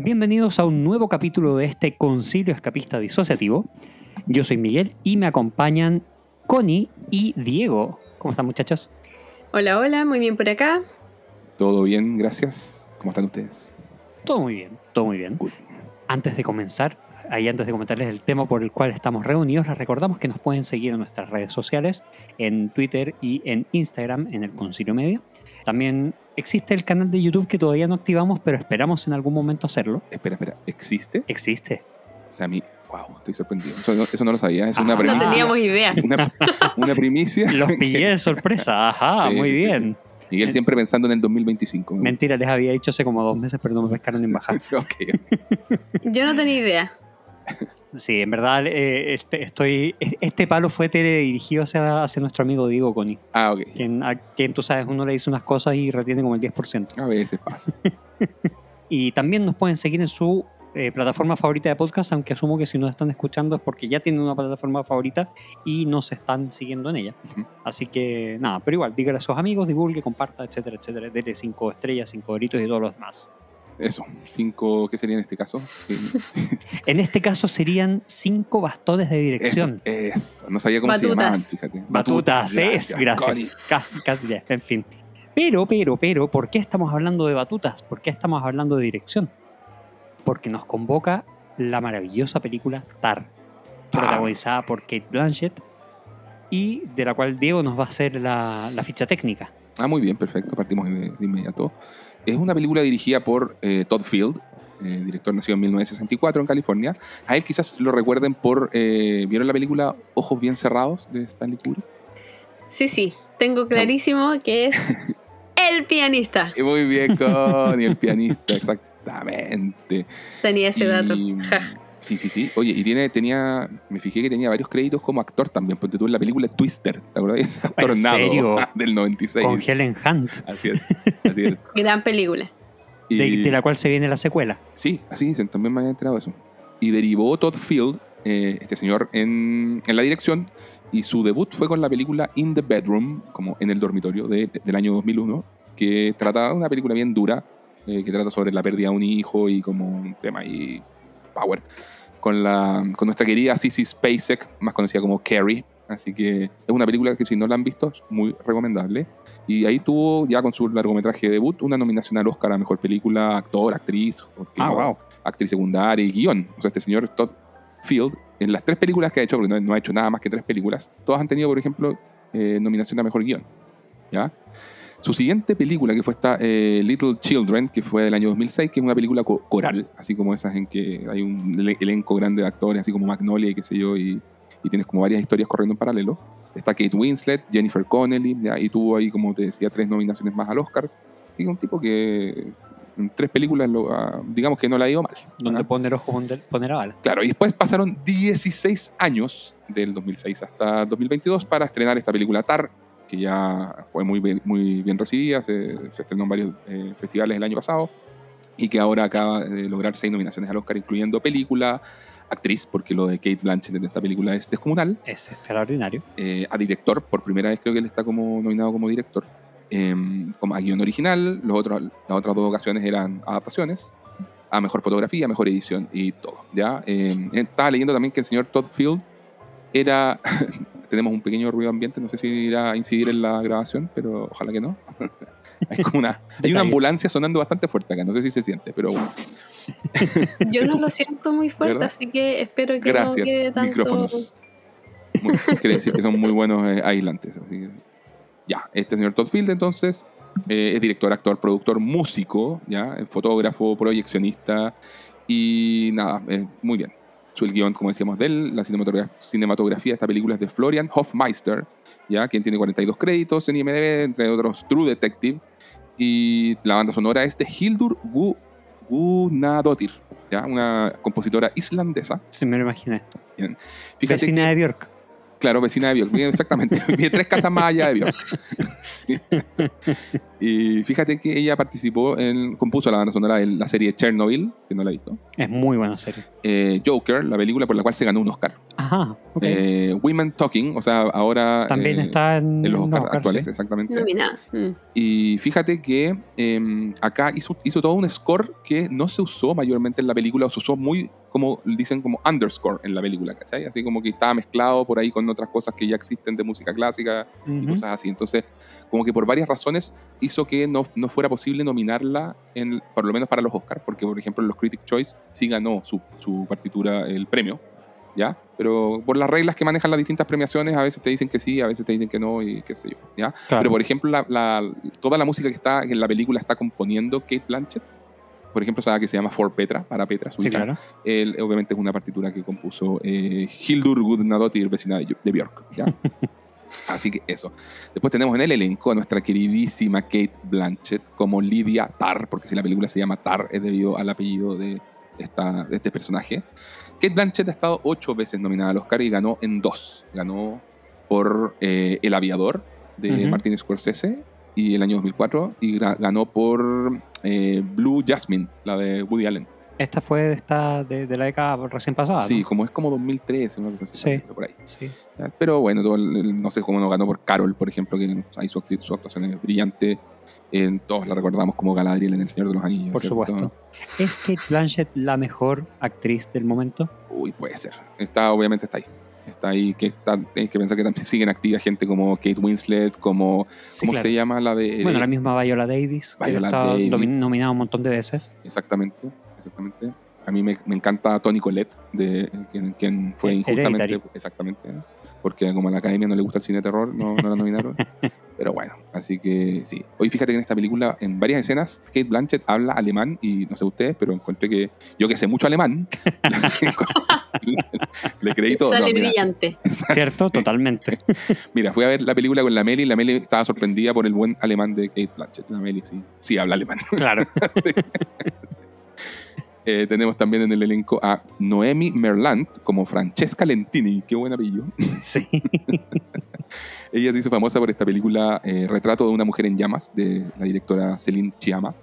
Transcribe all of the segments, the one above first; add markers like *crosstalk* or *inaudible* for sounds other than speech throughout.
Bienvenidos a un nuevo capítulo de este Concilio Escapista Disociativo. Yo soy Miguel y me acompañan Connie y Diego. ¿Cómo están muchachos? Hola, hola, muy bien por acá. Todo bien, gracias. ¿Cómo están ustedes? Todo muy bien, todo muy bien. Antes de comenzar, ahí antes de comentarles el tema por el cual estamos reunidos, les recordamos que nos pueden seguir en nuestras redes sociales, en Twitter y en Instagram, en el Concilio Media. También existe el canal de YouTube que todavía no activamos, pero esperamos en algún momento hacerlo. Espera, espera, ¿existe? Existe. O sea, a mí, wow, estoy sorprendido. Eso no, eso no lo sabía, es Ah, una no No primicia. teníamos idea. Una, una primicia. *laughs* Los pillé de sorpresa. Ajá, Sí, muy sí, sí, bien. Miguel siempre pensando en el 2025. me Mentira, les había dicho hace como dos meses, pero no me pescaron en bajar. *laughs* gusta. Ok. Yo no tenía idea. Sí, en verdad, eh, este, estoy, este palo fue dirigido hacia, hacia nuestro amigo Diego Coni, Ah, ok. quien, a quien tú sabes, uno le dice unas cosas y retiene como el 10%. A veces pasa. *laughs* Y también nos pueden seguir en su eh, plataforma favorita de podcast, aunque asumo que si nos están escuchando es porque ya tienen una plataforma favorita y nos están siguiendo en ella. Ujú. Así que nada, pero igual, dígale a sus amigos, divulgue, comparta, etcétera, etcétera. Dele cinco estrellas, cinco doritos y todo lo demás. Eso. Cinco, ¿qué sería en este caso? Sí, sí. En este caso serían cinco bastones de Eso, dirección. eso. No sabía cómo se Batutas. llamaban, fíjate. Batutas, es, gracias. Casi, casi, ya, en fin. Pero, pero, pero, ¿por qué estamos hablando de batutas? ¿Por qué estamos hablando de dirección? Porque nos convoca la maravillosa película Tar, Tar. protagonizada por Kate Blanchett y de la cual Diego nos va a hacer la, la ficha técnica. Ah, muy bien, perfecto. Partimos de, de inmediato. Es una película dirigida por eh, Todd Field, eh, director nacido en 1964 en California. A él quizás lo recuerden por... eh, ¿Vieron la película Ojos Bien Cerrados de Stanley Kubrick? Sí, sí, tengo clarísimo que es *laughs* el pianista. Muy bien, Connie, el pianista, exactamente. Tenía ese Y- dato. Ja. Sí, sí, sí. Oye, y tiene, tenía, me fijé que tenía varios créditos como actor también, porque tú en la película Twister, ¿te acuerdas? *laughs* Tornado serio? *laughs* del 96. Con Helen Hunt, Así es, así es. *laughs* Gran película. de, Y- de la cual se viene la secuela. Sí, así dicen, también me había enterado de eso. Y derivó Todd Field, eh, este señor, en, en la dirección, y su debut fue con la película In the Bedroom, como en el dormitorio, de- del año 2001, que trata una película bien dura, eh, que trata sobre la pérdida de un hijo y como un tema ahí, power, con, la, con nuestra querida Sissy Spacek, más conocida como Carrie. Así que es una película que si no la han visto es muy recomendable. Y ahí tuvo ya con su largometraje debut una nominación al Oscar a Mejor Película, Actor, Actriz, ¿por qué Ah, wow. actriz secundaria y guion. O sea, este señor Todd Field, en las tres películas que ha hecho, porque no, no ha hecho nada más que tres películas, todas han tenido, por ejemplo, eh, nominación a mejor guion. ¿Ya? Su siguiente película, que fue esta eh, Little Children, que fue del año 2006, que es una película co- coral, así como esas en que hay un ele- elenco grande de actores, así como Magnolia y qué sé yo, y, y tienes como varias historias corriendo en paralelo. Está Kate Winslet, Jennifer Connelly, ¿ya? y tuvo ahí, como te decía, tres nominaciones más al Oscar. Así que un tipo que en tres películas, lo, ah, digamos que no la ha ido mal. Donde poner ojo, donde poner a bala. Claro, y después pasaron 16 años del 2006 hasta 2022 para estrenar esta película Tar, que ya fue muy bien, muy bien recibida, se, se estrenó en varios eh, festivales el año pasado y que ahora acaba de lograr seis nominaciones al Oscar, incluyendo película, actriz, porque lo de Kate Blanchett en esta película es descomunal, Es extraordinario. eh, a director, por primera vez creo que él está como nominado como director, eh, como a guion original, los otros, las otras dos ocasiones eran adaptaciones, a mejor fotografía, mejor edición y todo. ¿ya? Eh, estaba leyendo también que el señor Todd Field era... *laughs* tenemos un pequeño ruido ambiente, no sé si irá a incidir en la grabación, pero ojalá que no. *laughs* hay como una, *laughs* hay una ambulancia sonando bastante fuerte acá, no sé si se siente, pero bueno. *laughs* Yo no lo siento muy fuerte, ¿Verdad? así que espero que no Gracias, quede tanto. micrófonos. Muy- quiere decir que son muy buenos eh, aislantes. Así que, ya, este señor Todd Field entonces eh, es director, actor, productor, músico, ya, fotógrafo, proyeccionista y nada, eh, muy bien. El guion, como decíamos de él, la cinematografía, cinematografía de esta película es de Florian Hofmeister, ya, quien tiene 42 créditos en IMDb, entre otros True Detective, y la banda sonora es de Hildur Gu- Guðnadóttir, ya, una compositora islandesa. Se me lo imaginé. Fíjate Vecina que- de Bjork. Claro, vecina de bien, exactamente. *laughs* Vive tres casas más allá de Bjork. *laughs* y fíjate que ella participó en, compuso la banda sonora de la serie Chernobyl, que no la he visto. Es muy buena serie. Eh, Joker, la película por la cual se ganó un Oscar. Ajá, ok. Eh, Women Talking, o sea, ahora... También eh, está en, en los Oscar Oscar, actuales, sí. exactamente. Nominada. Mm. Y fíjate que eh, acá hizo, hizo todo un score que no se usó mayormente en la película, o se usó muy, como dicen, como underscore en la película, ¿cachai? Así como que estaba mezclado por ahí con otras cosas que ya existen de música clásica y Ujú. cosas así. Entonces, como que por varias razones hizo que no, no fuera posible nominarla, en, por lo menos para los Oscars, porque por ejemplo en los Critics' Choice sí ganó su, su partitura el premio, ¿ya? Pero por las reglas que manejan las distintas premiaciones, a veces te dicen que sí, a veces te dicen que no y qué sé yo, ¿ya? Claro. Pero por ejemplo, la, la- toda la música que está en la película está componiendo Kate Blanchett. Por ejemplo, sabe que se llama For Petra, para Petra, su Sí, hija. claro. Él, obviamente es una partitura que compuso eh, Hildur Gudnadottir, vecina de, de Björk. ¿ya? *laughs* Así que eso. Después tenemos en el elenco a nuestra queridísima Kate Blanchett como Lydia Tarr, porque si la película se llama Tarr es debido al apellido de, esta, de este personaje. Kate Blanchett ha estado ocho veces nominada al Oscar y ganó en dos. Ganó por eh, El Aviador de Ujú. Martin Scorsese y el año 2004 y ganó por eh, Blue Jasmine, la de Woody Allen. Esta fue de, esta, de, de la década recién pasada. Sí, ¿no? como es como 2013, una cosa así. Sí. Por ahí. Sí. Pero bueno, todo el- el- no sé cómo no ganó por Carol, por ejemplo, que ahí su, su actuación es brillante. En, todos la recordamos como Galadriel en El Señor de los Anillos. Por ¿cierto? supuesto. ¿Es Kate Blanchett la mejor actriz del momento? Uy, puede ser. Está, obviamente está ahí. Está ahí, que está, tienes que pensar que también *laughs* siguen activas gente como Kate Winslet, como, Sí, ¿cómo claro. se llama la de... Bueno, la misma Viola Davis, que Viola domi- nominada un montón de veces. Exactamente, exactamente. A mí me, me encanta Tony Collette, de, quien, quien fue Eh, injustamente. Hereditary. Exactamente. Porque como a la academia no le gusta el cine de terror, no, no la nominaron. *laughs* Pero bueno, así que sí. Hoy fíjate que en esta película, en varias escenas, Kate Blanchett habla alemán y no sé ustedes, pero encontré que yo que sé mucho alemán, *laughs* le creí todo. Sale No, brillante. ¿Cierto? Totalmente. *laughs* Mira, fui a ver la película con la Meli y la Meli estaba sorprendida por el buen alemán de Kate Blanchett. La Meli sí, sí habla alemán. Claro. *laughs* Eh, tenemos también en el elenco a Noemi Merlant como Francesca Lentini. Qué buen apellido. Sí. Ella se hizo famosa por esta película eh, Retrato de una mujer en llamas de la directora Celine Chiama.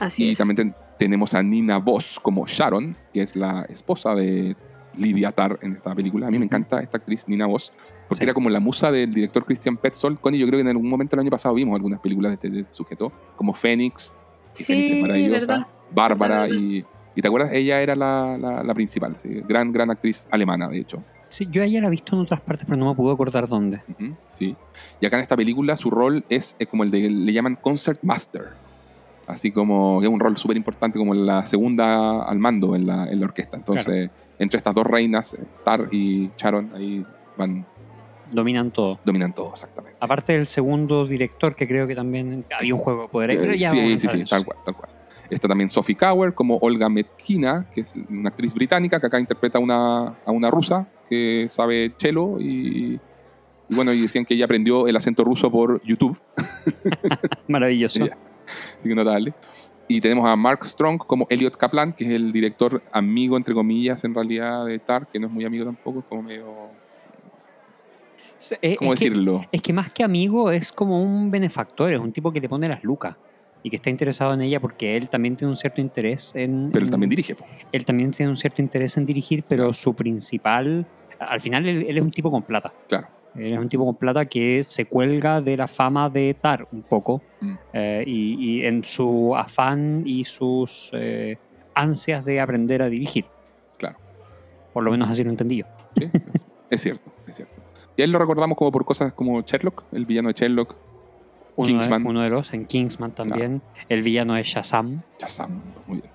Así y es. también ten- tenemos a Nina Voss como Sharon, que es la esposa de Lydia Tarr en esta película. A mí me encanta esta actriz, Nina Voss, porque Sí. era como la musa del director Christian Petzold. Connie, yo creo que en algún momento el año pasado vimos algunas películas de este, de sujeto, como Fénix, que Fénix es Sí, maravillosa, verdad. Bárbara, Verdad, y, y ¿te acuerdas? Ella era la, la- la principal, sí, gran, gran actriz alemana, de hecho. Sí, yo ella la he visto en otras partes, pero no me puedo acordar dónde. Ujú, sí. Y acá en esta película su rol es, es como el de, le llaman Concert Master. Así como que es un rol súper importante, como la segunda al mando en la, en la orquesta. Entonces, entre estas dos reinas, eh, Tar y Sharon, ahí van, Dominan todo. dominan todo exactamente. Aparte del segundo director, que creo que también había un juego de poder. Eh, pero ya sí, sí, sí, tal cual, tal cual. Está también Sophie Cower como Olga Metkina, que es una actriz británica que acá interpreta a una, a una rusa que sabe cello y, y bueno, y decían que ella aprendió el acento ruso por YouTube. *laughs* Maravilloso. Así que notable. Y tenemos a Mark Strong como Elliot Kaplan, que es el director amigo, entre comillas, en realidad de Tar, que no es muy amigo tampoco, es como medio. ¿Cómo es que- decirlo? Es que más que amigo es como un benefactor, es un tipo que le pone las lucas y que está interesado en ella porque él también tiene un cierto interés en... Pero él también dirige. po. Él también tiene un cierto interés en dirigir, pero su principal... Al final él, él es un tipo con plata. Claro. Él es un tipo con plata que se cuelga de la fama de Tar un poco Mm. eh, y, y en su afán y sus eh, ansias de aprender a dirigir. Claro. Por lo menos así lo entendí yo. ¿sí? es cierto, es cierto. Y a él lo recordamos como por cosas como Sherlock, el villano de Sherlock, Uno Kingsman. De, uno de los, en Kingsman también. El villano de Shazam. Shazam. Muy bien.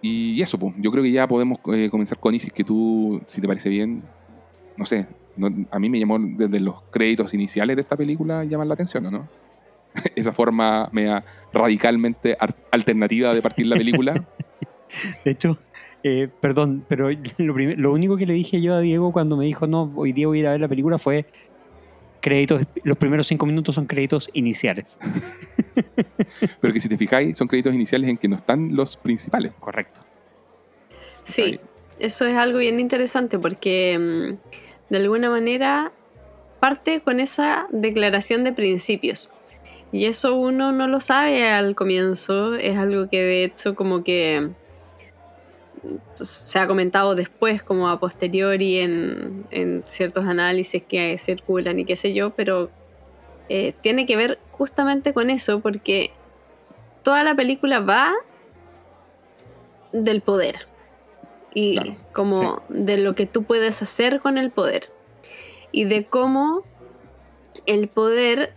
Y eso, pues, yo creo que ya podemos eh, comenzar con Isis, que tú, si te parece bien, no sé, no- a mí me llamó desde los créditos iniciales de esta película llamar la atención, ¿o no? *laughs* Esa forma media radicalmente alternativa de partir la película. *laughs* De hecho, eh, perdón, pero *laughs* lo único que le dije yo a Diego cuando me dijo, no, hoy día voy a ir a ver la película fue créditos, los primeros cinco minutos son créditos iniciales. *laughs* pero que si te fijáis, son créditos iniciales en que no están los principales. Correcto. Sí, Ahí. eso es algo bien interesante porque mm, de alguna manera parte con esa declaración de principios. Y eso uno no lo sabe al comienzo, es algo que de hecho como que se ha comentado después, como a posteriori en, en ciertos análisis que circulan y qué sé yo, pero eh, tiene que ver justamente con eso, porque toda la película va del poder y Claro, como de lo que tú puedes hacer con el poder y de cómo el poder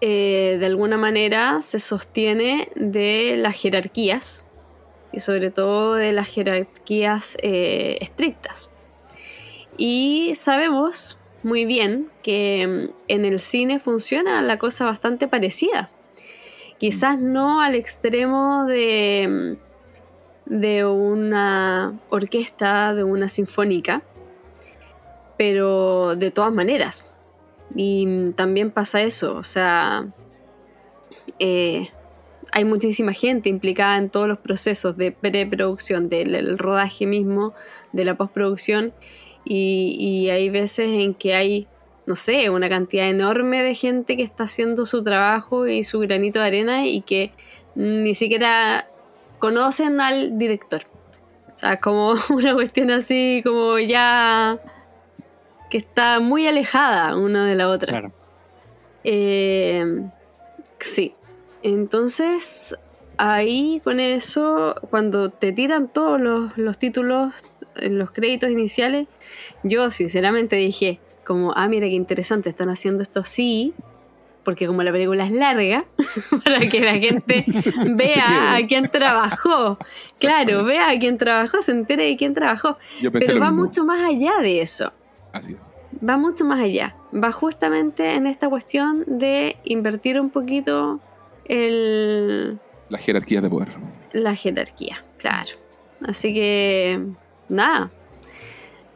eh, de alguna manera se sostiene de las jerarquías y sobre todo de las jerarquías eh, estrictas. Y sabemos muy bien que mm, en el cine funciona la cosa bastante parecida. Quizás no al extremo de, mm, de una orquesta, de una sinfónica, pero de todas maneras. Y mm, también pasa eso, o sea, eh, hay muchísima gente implicada en todos los procesos de preproducción, del rodaje mismo, de la postproducción, y, y hay veces en que hay, no sé, una cantidad enorme de gente que está haciendo su trabajo y su granito de arena y que ni siquiera conocen al director. O sea, como *laughs* una cuestión así, como ya que está muy alejada una de la otra. Claro. Eh, sí. Entonces, ahí con eso, cuando te tiran todos los, los títulos, eh, los créditos iniciales, yo sinceramente dije, como, ah, mira qué interesante, están haciendo esto así, porque como la película es larga, *laughs* para que la gente *laughs* vea a quién trabajó. Claro, vea a quién trabajó, se entere de quién trabajó. Yo pensé Pero va mismo. mucho más allá de eso Así es. va mucho más allá. Va justamente en esta cuestión de invertir un poquito el, Las jerarquías de poder. la jerarquía, claro. Así que, nada.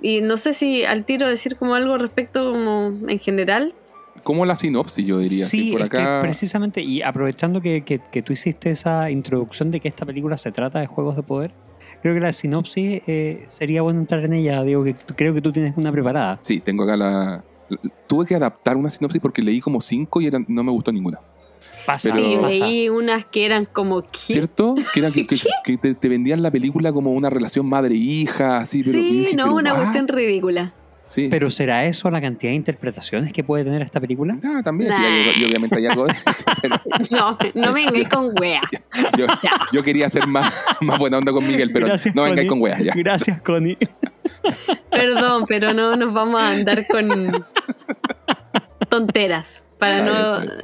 Y no sé si al tiro decir como algo respecto como en general. Como la sinopsis, yo diría. Sí, por es que acá. precisamente, y aprovechando que, que- que tú hiciste esa introducción de que esta película se trata de juegos de poder, creo que la sinopsis eh, sería bueno entrar en ella. Digo que creo que tú tienes una preparada. Sí, tengo acá la. Tuve que adaptar una sinopsis porque leí como cinco y eran- no me gustó ninguna. Pasa, Sí, yo leí unas que eran como ¿qué? ¿Cierto? Que, era que, que- *laughs* que te, te vendían la película como una relación madre-hija, así, pero. Sí, dije, no, pero una cuestión ridícula. Sí. Pero ¿será eso la cantidad de interpretaciones que puede tener esta película? Ah, también, sí, Nah. obviamente hay algo de eso. *laughs* pero No, no me vengáis con wea. *laughs* yo, yo quería ser más, más buena onda con Miguel, pero Gracias, no vengáis con weas ya. Gracias, Connie. Perdón, pero no nos vamos a andar con tonteras para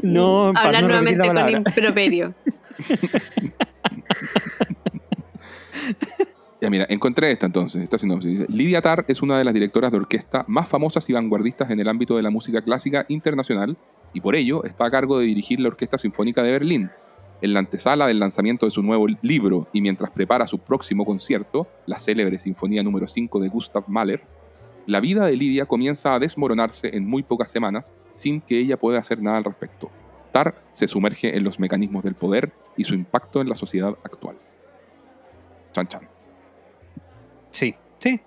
no, para hablar no nuevamente con improperio. *laughs* Ya mira, encontré esta entonces, esta sinopsis. Dice, Lydia Tarr es una de las directoras de orquesta más famosas y vanguardistas en el ámbito de la música clásica internacional y por ello está a cargo de dirigir la Orquesta Sinfónica de Berlín. En la antesala del lanzamiento de su nuevo libro y mientras prepara su próximo concierto, la célebre Sinfonía número 5 de Gustav Mahler, la vida de Lidia comienza a desmoronarse en muy pocas semanas sin que ella pueda hacer nada al respecto. Tarr se sumerge en los mecanismos del poder y su impacto en la sociedad actual. Chan chan. Sí, sí.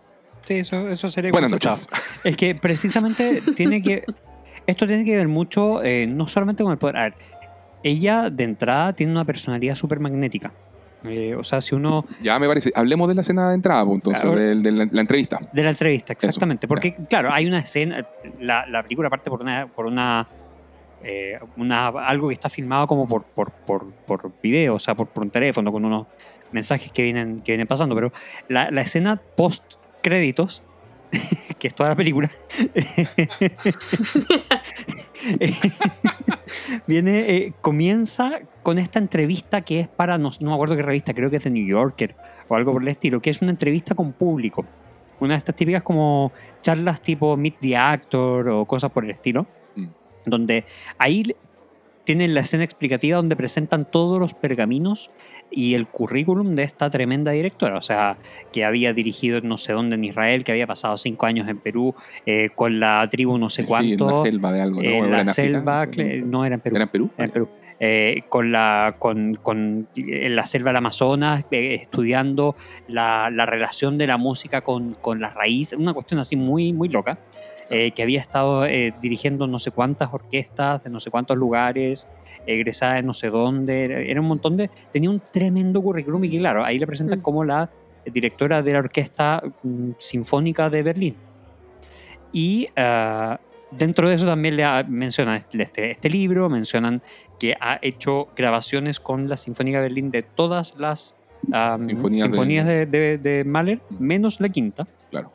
Sí, eso, eso sería Buenas noches. Es que precisamente *laughs* tiene que. Esto tiene que ver mucho, eh, no solamente con el poder. A ver, ella de entrada tiene una personalidad súper magnética. Eh, o sea, si uno. Ya me parece. Hablemos de la escena de entrada, pues, entonces, de, de la, la entrevista. De la entrevista, exactamente. Eso, porque, claro, hay una escena. La, la película parte por una. Por una eh, una, algo que está filmado como por, por, por, por video, o sea, por, por un teléfono, con unos mensajes que vienen, que vienen pasando. Pero la, la escena post créditos, *laughs* que es toda la película, *laughs* viene, eh, comienza con esta entrevista que es para, no, no me acuerdo qué revista, creo que es de New Yorker o algo por el estilo, que es una entrevista con público. Una de estas típicas como charlas tipo Meet the Actor o cosas por el estilo, Mm. donde ahí tienen la escena explicativa donde presentan todos los pergaminos y el currículum de esta tremenda directora, o sea, que había dirigido no sé dónde en Israel, que había pasado cinco años en Perú eh, con la tribu no sé Sí, en cuánto, la selva de algo, ¿no? en ¿O era la África? selva, no. no era en Perú, ¿Era en Perú? era en Ah, Perú. Eh, con la con, con- en la selva del Amazonas eh, estudiando la, la relación de la música con, con las raíces una cuestión así muy muy loca eh, que había estado eh, dirigiendo no sé cuántas orquestas de no sé cuántos lugares egresada de no sé dónde era- un montón de tenía un tremendo currículum y claro ahí le presentan Mm. como la directora de la Orquesta mm, Sinfónica de Berlín. Y ah, dentro de eso también le ha- mencionan este, este libro, mencionan que ha hecho grabaciones con la Sinfónica de Berlín de todas las ah, Sinfonías sinfonías, de- de, de- de Mahler, menos la quinta. Claro.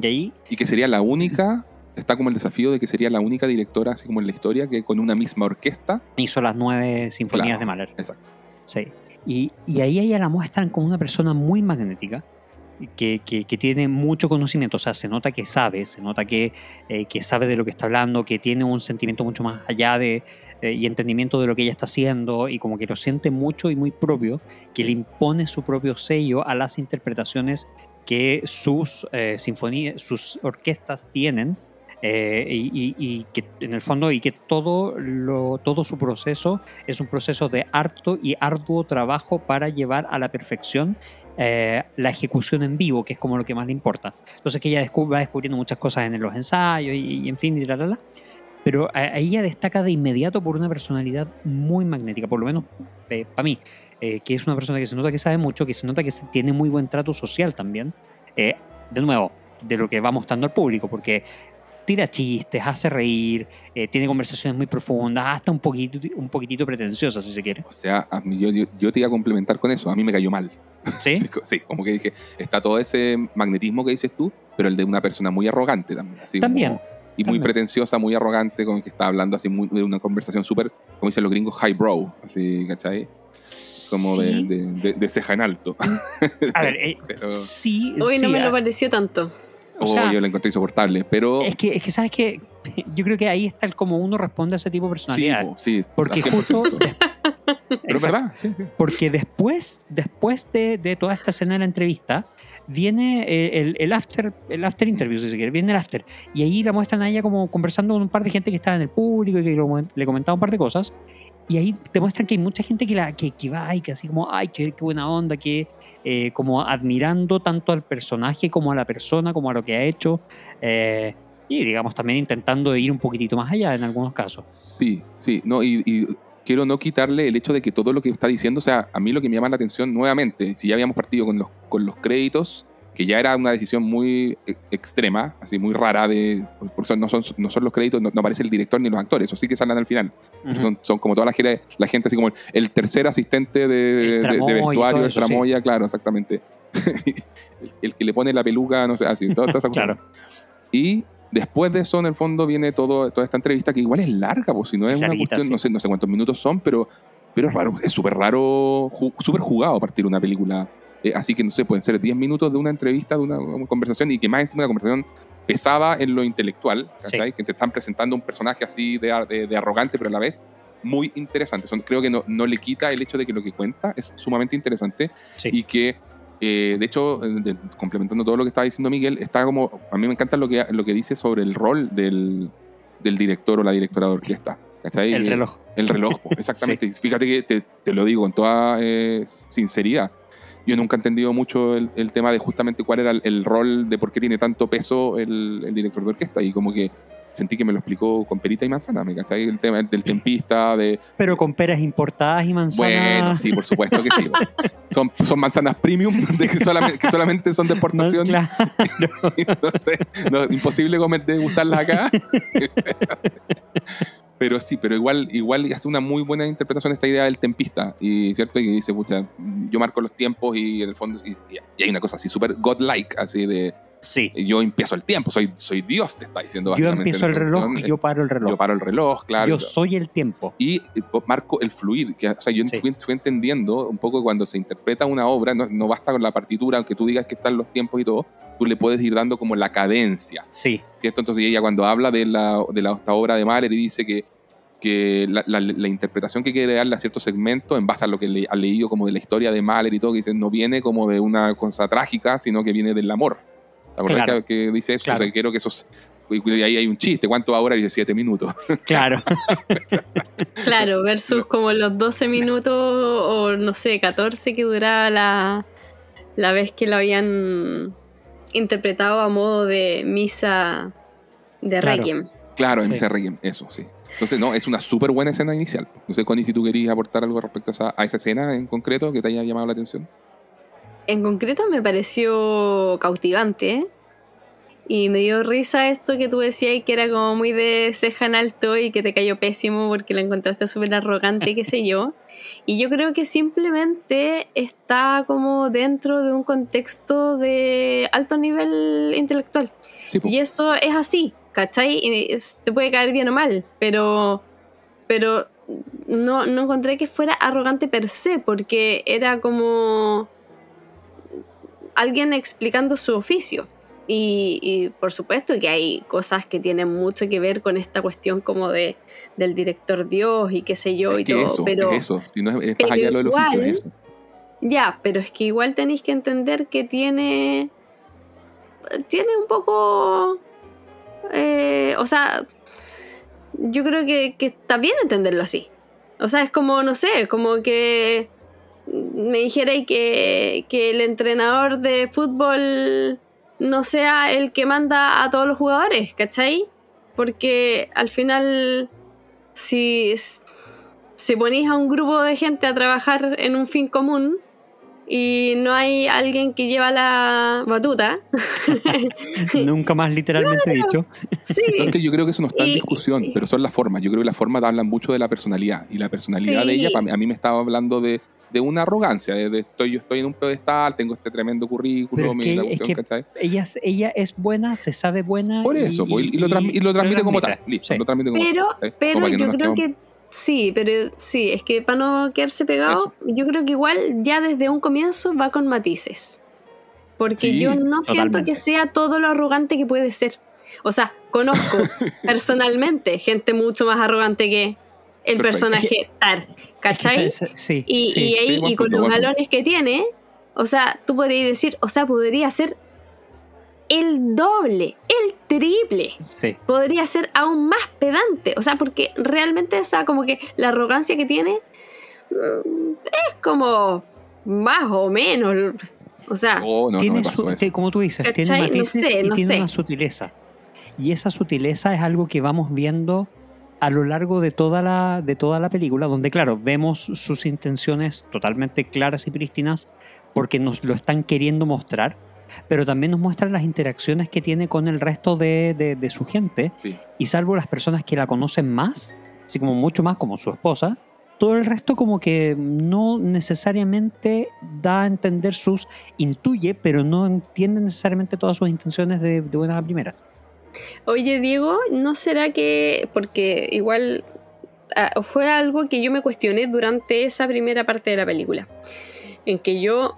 Y ahí, Y que sería la única, está como el desafío de que sería la única directora, así como en la historia, que con una misma orquesta. hizo las nueve sinfonías Claro. de Mahler. Exacto. Sí. Y, y ahí ella la muestran como una persona muy magnética, que, que- que tiene mucho conocimiento, o sea, se nota que sabe, se nota que, eh, que sabe de lo que está hablando, que tiene un sentimiento mucho más allá de, eh, y entendimiento de lo que ella está haciendo, y como que lo siente mucho y muy propio, que le impone su propio sello a las interpretaciones que sus eh, sinfonías, sus orquestas tienen. eh, y, y- y que en el fondo y que todo lo, todo su proceso es un proceso de harto y arduo trabajo para llevar a la perfección eh, la ejecución en vivo, que es como lo que más le importa. Entonces que ella va descubriendo muchas cosas en los ensayos y, y en fin, y la, la, la. Pero ahí ella destaca de inmediato por una personalidad muy magnética, por lo menos para mí, eh, que es una persona que se nota que sabe mucho, que se nota que tiene muy buen trato social también. Eh, de nuevo, de lo que va mostrando al público, porque tira chistes, hace reír, eh, tiene conversaciones muy profundas, hasta un poquito, un poquitito pretenciosas, si se quiere. O sea, a mí- yo, yo, yo te iba a complementar con eso. A mí me cayó mal. ¿Sí? *laughs* Sí, co- sí, como que dije, está todo ese magnetismo que dices tú, pero el de una persona muy arrogante también. Así como- También, y muy también. pretenciosa, muy arrogante, con que está hablando así muy- de una conversación súper, como dicen los gringos, highbrow, así, ¿cachai? Como de- Sí. de, de- de ceja en alto. A ver, eh, *laughs* Pero- sí. Hoy no sí, me ah, lo pareció tanto. o oh, sea, yo la encontré insoportable, pero... es, que, es que, ¿sabes que *laughs* Yo creo que ahí está el cómo uno responde a ese tipo de sí, personalidad. po, sí, porque al 100%. justo. *laughs* Pero es verdad, sí, sí. Porque después, después de, de toda esta escena de la entrevista, viene eh, el, el after, el after interview, si se quiere, viene el after. Y ahí la muestran a ella como conversando con un par de gente que estaba en el público y que le comentaba un par de cosas. Y ahí te muestran que hay mucha gente que, la, que, que va y que así como, ay, qué, qué buena onda, que eh, como admirando tanto al personaje como a la persona, como a lo que ha hecho. eh, y digamos también intentando ir un poquitito más allá en algunos casos. Sí, sí, no, y, y quiero no quitarle el hecho de que todo lo que está diciendo, o sea, a mí lo que me llama la atención nuevamente, si ya habíamos partido con los, con los créditos, que ya era una decisión muy e- extrema, así muy rara de, por por eso no son, no son los créditos, no, no aparece el director ni los actores, eso sí que salen al final. Ujú. son, son como toda la, gente- la gente, así como el, el tercer asistente de, El de- de tramoya vestuario, el eso, sí. tramoya, claro, exactamente. *laughs* el, el que le pone la peluca, no sé, así, esas *laughs* cosas. Claro. Y después de eso, en el fondo, viene todo, toda esta entrevista que igual es larga, pues si no es Es una cuestión, sí. no, sé, no sé cuántos minutos son, pero, pero es raro, es súper raro, súper jugado partir una película. Eh, así que no sé, pueden ser 10 minutos de una entrevista, de una, una conversación, y que más encima una conversación pesada en lo intelectual, ¿cachai? Que te están presentando un personaje así de, de- de arrogante, pero a la vez muy interesante. Son, creo que no, no le quita el hecho de que lo que cuenta es sumamente interesante Sí. y que, eh, de hecho, de- complementando todo lo que estaba diciendo Miguel, está como, a mí me encanta lo que, lo que dice sobre el rol del, del director o la directora de orquesta. ¿cachai? El reloj. El reloj, *laughs* exactamente. Y Fíjate que te, te lo digo con toda eh, sinceridad. Yo nunca he entendido mucho el, el tema de justamente cuál era el, el rol de por qué tiene tanto peso el, el director de orquesta. Y como que sentí que me lo explicó con perita y manzana, ¿me cachai? El tema del tempista, de... Pero con peras importadas y manzanas. Bueno, sí, por supuesto que sí. Son, son manzanas premium *laughs* de que, solamente, que solamente son de exportación. *laughs* Claro. *laughs* no sé, no, imposible comer, degustarlas acá. Pero sí, pero igual, igual hace una muy buena interpretación esta idea del tempista, y cierto, y dice, pucha, yo marco los tiempos y en el fondo, y, y hay una cosa así súper godlike, así de, Sí. yo empiezo el tiempo, soy, soy Dios, te está diciendo Yo empiezo el reloj y yo paro el reloj. Yo paro el reloj, claro. Yo soy el tiempo. Y eh, marco el fluir, que o sea, yo Sí. fui, fui entendiendo un poco cuando se interpreta una obra, no, no basta con la partitura, aunque tú digas que están los tiempos y todo, tú le puedes ir dando como la cadencia, Sí. ¿cierto? Entonces ella cuando habla de, la, de la, esta obra de Mahler y dice que, que la, la- la interpretación que quiere darle a cierto segmento, en base a lo que le, ha leído como de la historia de Mahler y todo, que dice, no viene como de una cosa trágica, sino que viene del amor. ¿La verdad Claro. que, que dice eso? Claro. O sea, quiero que esos... Y ahí hay un chiste, ¿cuánto ahora? Dice siete minutos. *laughs* Claro. *laughs* Claro, versus como los 12 minutos o no sé, 14 que duraba la, la vez que lo habían interpretado a modo de misa de Claro. Requiem. Claro, en Sí. ese Requiem, eso, sí. Entonces, no, es una súper buena escena inicial. No sé, Connie, si tú querías aportar algo respecto a esa, a esa escena en concreto que te haya llamado la atención. en concreto me pareció cautivante. Y me dio risa esto que tú decías que era como muy de ceja en alto y que te cayó pésimo porque la encontraste súper arrogante y qué sé yo. *laughs* Y yo creo que simplemente está como dentro de un contexto de alto nivel intelectual. Sí. Y eso es así, ¿cachai? Y te puede caer bien o mal, pero, pero no, no encontré que fuera arrogante per se, porque era como alguien explicando su oficio. Y, y por supuesto que hay cosas que tienen mucho que ver con esta cuestión como de del director Dios y qué sé yo es y que todo, eso, pero es eso. Si no es, es pero más allá lo del oficio, es eso. ya, pero es que igual tenéis que entender que tiene. Tiene un poco. Eh, o sea. Yo creo que, que está bien entenderlo así. O sea, es como, no sé, como que me dijerais que, que el entrenador de fútbol no sea el que manda a todos los jugadores, ¿cachai? Porque al final, si, si ponís a un grupo de gente a trabajar en un fin común y no hay alguien que lleva la batuta, *laughs* Nunca más literalmente dicho. sí, *laughs* es que yo creo que eso no está en Y- discusión, pero son las formas. Yo creo que las formas hablan mucho de la personalidad. Y la personalidad Sí. de ella, a mí me estaba hablando de, de una arrogancia. De, de estoy, yo estoy en un pedestal, tengo este tremendo currículum, es y la que- es cuestión, que- ¿cachai? Ella es, ella es buena, se sabe buena. Por eso, pues, y, y lo, transmi- y lo transmite como tal. Listo, Sí. lo transmite como pero, pero yo no creo que sí, pero sí, es que para no quedarse pegado, yo creo que igual ya desde un comienzo va con matices. Porque Sí, yo no siento que sea todo lo arrogante que puede ser. O sea, conozco *laughs* personalmente gente mucho más arrogante que el Perfecto. personaje Tar, ¿cachai? Es que, sí, Y, sí. y ahí, y con los galones que tiene, o sea, tú podrías decir, o sea, podría ser el doble, el triple. sí. Podría ser aún más pedante. O sea, porque realmente, o sea, como que la arrogancia que tiene mm, es como más o menos. O sea, Oh, no, no tiene su- que, como tú dices, tiene matices sé, y no tiene sé. una sutileza. Y esa sutileza es algo que vamos viendo a lo largo de toda la, de toda la película, donde claro, vemos sus intenciones totalmente claras y prístinas porque nos lo están queriendo mostrar, pero también nos muestran las interacciones que tiene con el resto de, de- de su gente, Sí. y salvo las personas que la conocen más, así como mucho más como su esposa, todo el resto como que no necesariamente da a entender sus, intuye, pero no entiende necesariamente todas sus intenciones de, de buenas a primeras. oye Diego, ¿no será que, porque igual ah, fue algo que yo me cuestioné durante esa primera parte de la película, en que yo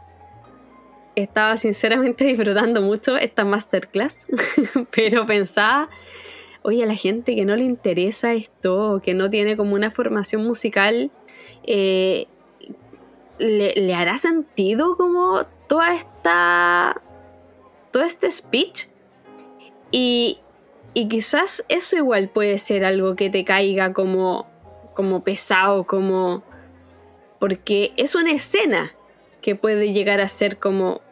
estaba sinceramente *laughs* disfrutando mucho esta masterclass, *laughs* pero pensaba, oye, a la gente que no le interesa esto, que no tiene como una formación musical, eh, ¿le, le hará sentido como toda esta, todo este speech? Y, y quizás eso igual puede ser algo que te caiga como, como pesado, como... Porque es una escena que puede llegar a ser como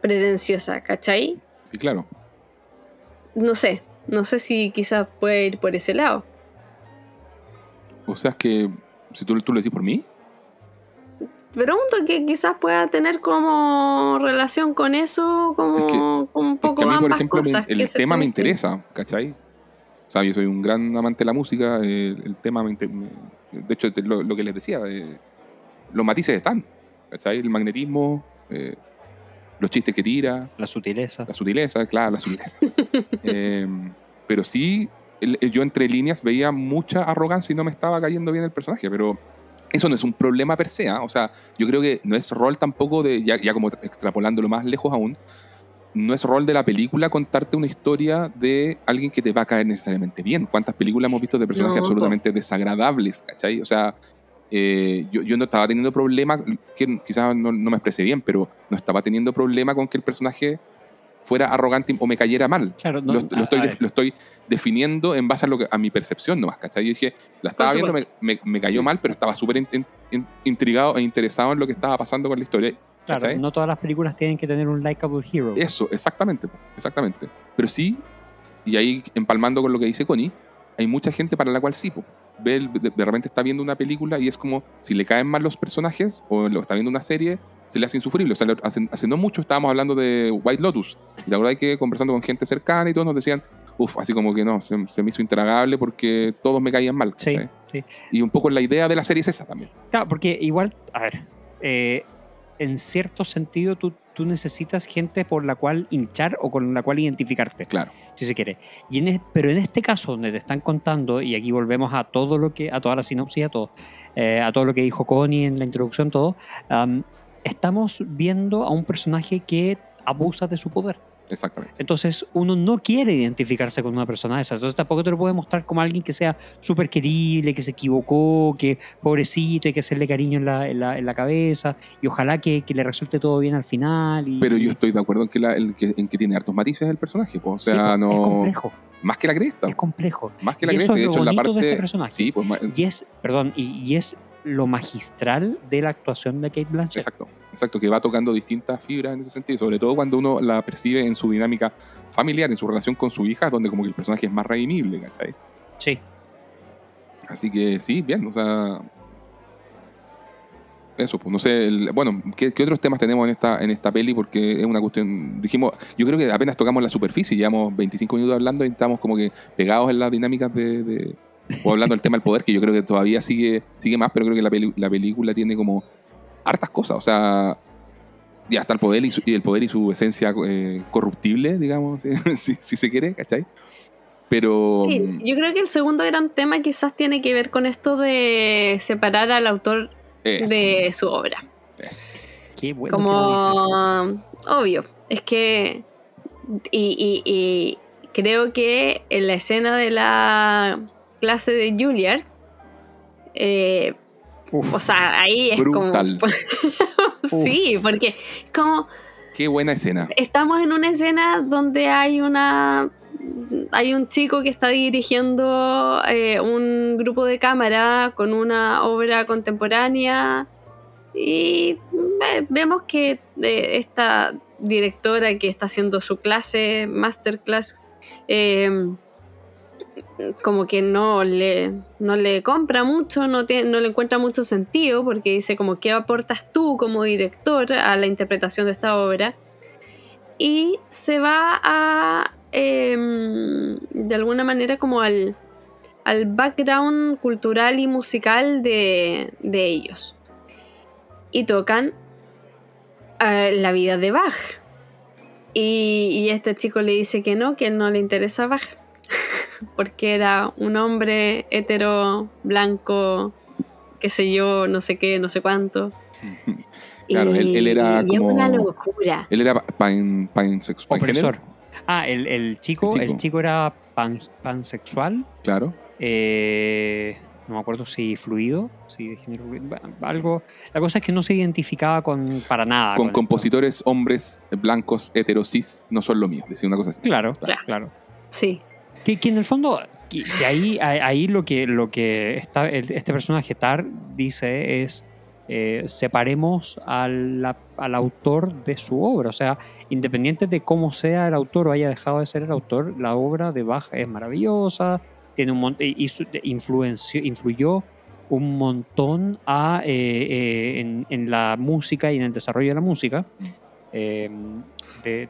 pretenciosa, ¿cachai? Sí, claro. No sé, no sé si quizás puede ir por ese lado. O sea, es que si tú, tú lo decís por mí, Pregunto que quizás pueda tener como relación con eso, como Es que- con un es poco que a mí, por ejemplo, me- cosas. el que tema me interesa, ¿cachai? O sea, yo soy un gran amante de la música, eh, el, tema me, me- De hecho, lo que les decía, eh, los matices están, ¿cachai? El magnetismo, eh, los chistes que tira, La sutileza. la sutileza, claro, la sutileza. *laughs* Eh, pero sí, el- el- yo entre líneas veía mucha arrogancia y no me estaba cayendo bien el personaje, pero eso no es un problema per se, ¿ah? o sea, yo creo que no es rol tampoco de, ya, ya como extrapolándolo más lejos aún, no es rol de la película contarte una historia de alguien que te va a caer necesariamente bien. ¿Cuántas películas hemos visto de personajes No, absolutamente desagradables, ¿cachai? O sea, eh, yo, yo no estaba teniendo problema, que quizás no, no me expresé bien, pero no estaba teniendo problema con que el personaje fuera arrogante o me cayera mal. Claro, no, lo, lo a- estoy, a de- ver, lo estoy definiendo en base a, lo que- a mi percepción nomás, ¿cachai? Yo dije, la estaba viendo, me, me- me cayó mal, pero estaba súper in- in- in- intrigado e interesado en lo que estaba pasando con la historia. claro, ¿cachai? no todas las películas tienen que tener un likable hero. Eso, exactamente, exactamente. Pero sí, y ahí empalmando con lo que dice Connie, hay mucha gente para la cual sí, po. Ve el- de, de repente está viendo una película y es como si le caen mal los personajes o lo está viendo una serie se le hace insufrible. O sea, hace, hace no mucho estábamos hablando de White Lotus. Y la verdad es que conversando con gente cercana y todos nos decían, uff, así como que no, se, se me hizo intragable porque todos me caían mal. Sí, sí. Y un poco la idea de la serie es esa también. Claro, porque igual, a ver, eh, en cierto sentido tú, tú necesitas gente por la cual hinchar o con la cual identificarte, Claro. si se quiere. Y en pero en este caso donde te están contando, y aquí volvemos a todo lo que, a toda la sinopsis, a todo, eh, a todo lo que dijo Connie en la introducción, todo, am, estamos viendo a un personaje que abusa de su poder. Exactamente. Entonces uno no quiere identificarse con una persona de esas. Entonces tampoco te lo puede mostrar como alguien que sea súper querible, que se equivocó, que pobrecito, hay que hacerle cariño en la, en la, en la cabeza y ojalá que, que le resulte todo bien al final. y- Pero yo estoy de acuerdo en que, la- en que, en que tiene hartos matices el personaje. pues, O Sí, sea, pues, no. Es complejo, Más que la cresta. es complejo. Más que la y cresta. De es lo hecho, en la parte. de este personaje. Sí, pues. Y es, perdón, y, y es lo magistral de la actuación de Kate Blanchett. Exacto, exacto, que va tocando distintas fibras en ese sentido, sobre todo cuando uno la percibe en su dinámica familiar, en su relación con su hija, donde como que el personaje es más redimible, ¿cachai? Sí. Así que sí, bien, o sea... Eso, pues no sé, el- bueno, ¿qué, qué otros temas tenemos en esta, en esta peli? Porque es una cuestión, dijimos, yo creo que apenas tocamos la superficie, llevamos 25 minutos hablando y estamos como que pegados en las dinámicas de... de- o hablando del tema del poder, que yo creo que todavía sigue, sigue más, pero creo que la, peli- la película tiene como hartas cosas, o sea, ya está el poder y, su, y el poder y su esencia eh, corruptible, digamos, *laughs* si, si se quiere, ¿cachai? Pero... Sí, mm, yo creo que el segundo gran tema quizás tiene que ver con esto de separar al autor eso, de su obra. eso. Qué bueno que lo dices. Como obvio, es que y, y- y creo que en la escena de la clase de Juilliard, eh, Uf, o sea, ahí es Brutal. *laughs* como sí, porque como Qué buena escena. estamos en una escena donde hay una hay un chico que está dirigiendo eh, un grupo de cámara con una obra contemporánea y ve- vemos que eh, esta directora que está haciendo su clase masterclass eh, como que no le, no le compra mucho, no, tiene- no le encuentra mucho sentido, porque dice como, ¿qué aportas tú como director a la interpretación de esta obra? Y se va em, de alguna manera, como al, al background cultural y musical de, de ellos. Y tocan eh, la vida de Bach. Y, y este chico le dice que no, que no le interesa Bach porque era un hombre hetero, blanco, qué sé yo, no sé qué, no sé cuánto. *laughs* Claro, él- él era y como- una locura. Él era pan, pansexual. opresor. Ah, el, el chico, El el chico. era pan- pansexual. Claro. eh, no me acuerdo si fluido, si de género algo. La cosa es que no se identificaba con para nada. Con compositores hombres blancos heterosis no son lo mío, decía una cosa así. Claro, Claro. claro. Sí, Que, que en el fondo, que, que ahí, ahí lo que, lo que está, el- este personaje Tar dice es eh, separemos al, al autor de su obra. O sea, independiente de cómo sea el autor o haya dejado de ser el autor, la obra de Bach es maravillosa, tiene un su- influenció, influyó un montón a, eh, eh, en, en la música y en el desarrollo de la música. De,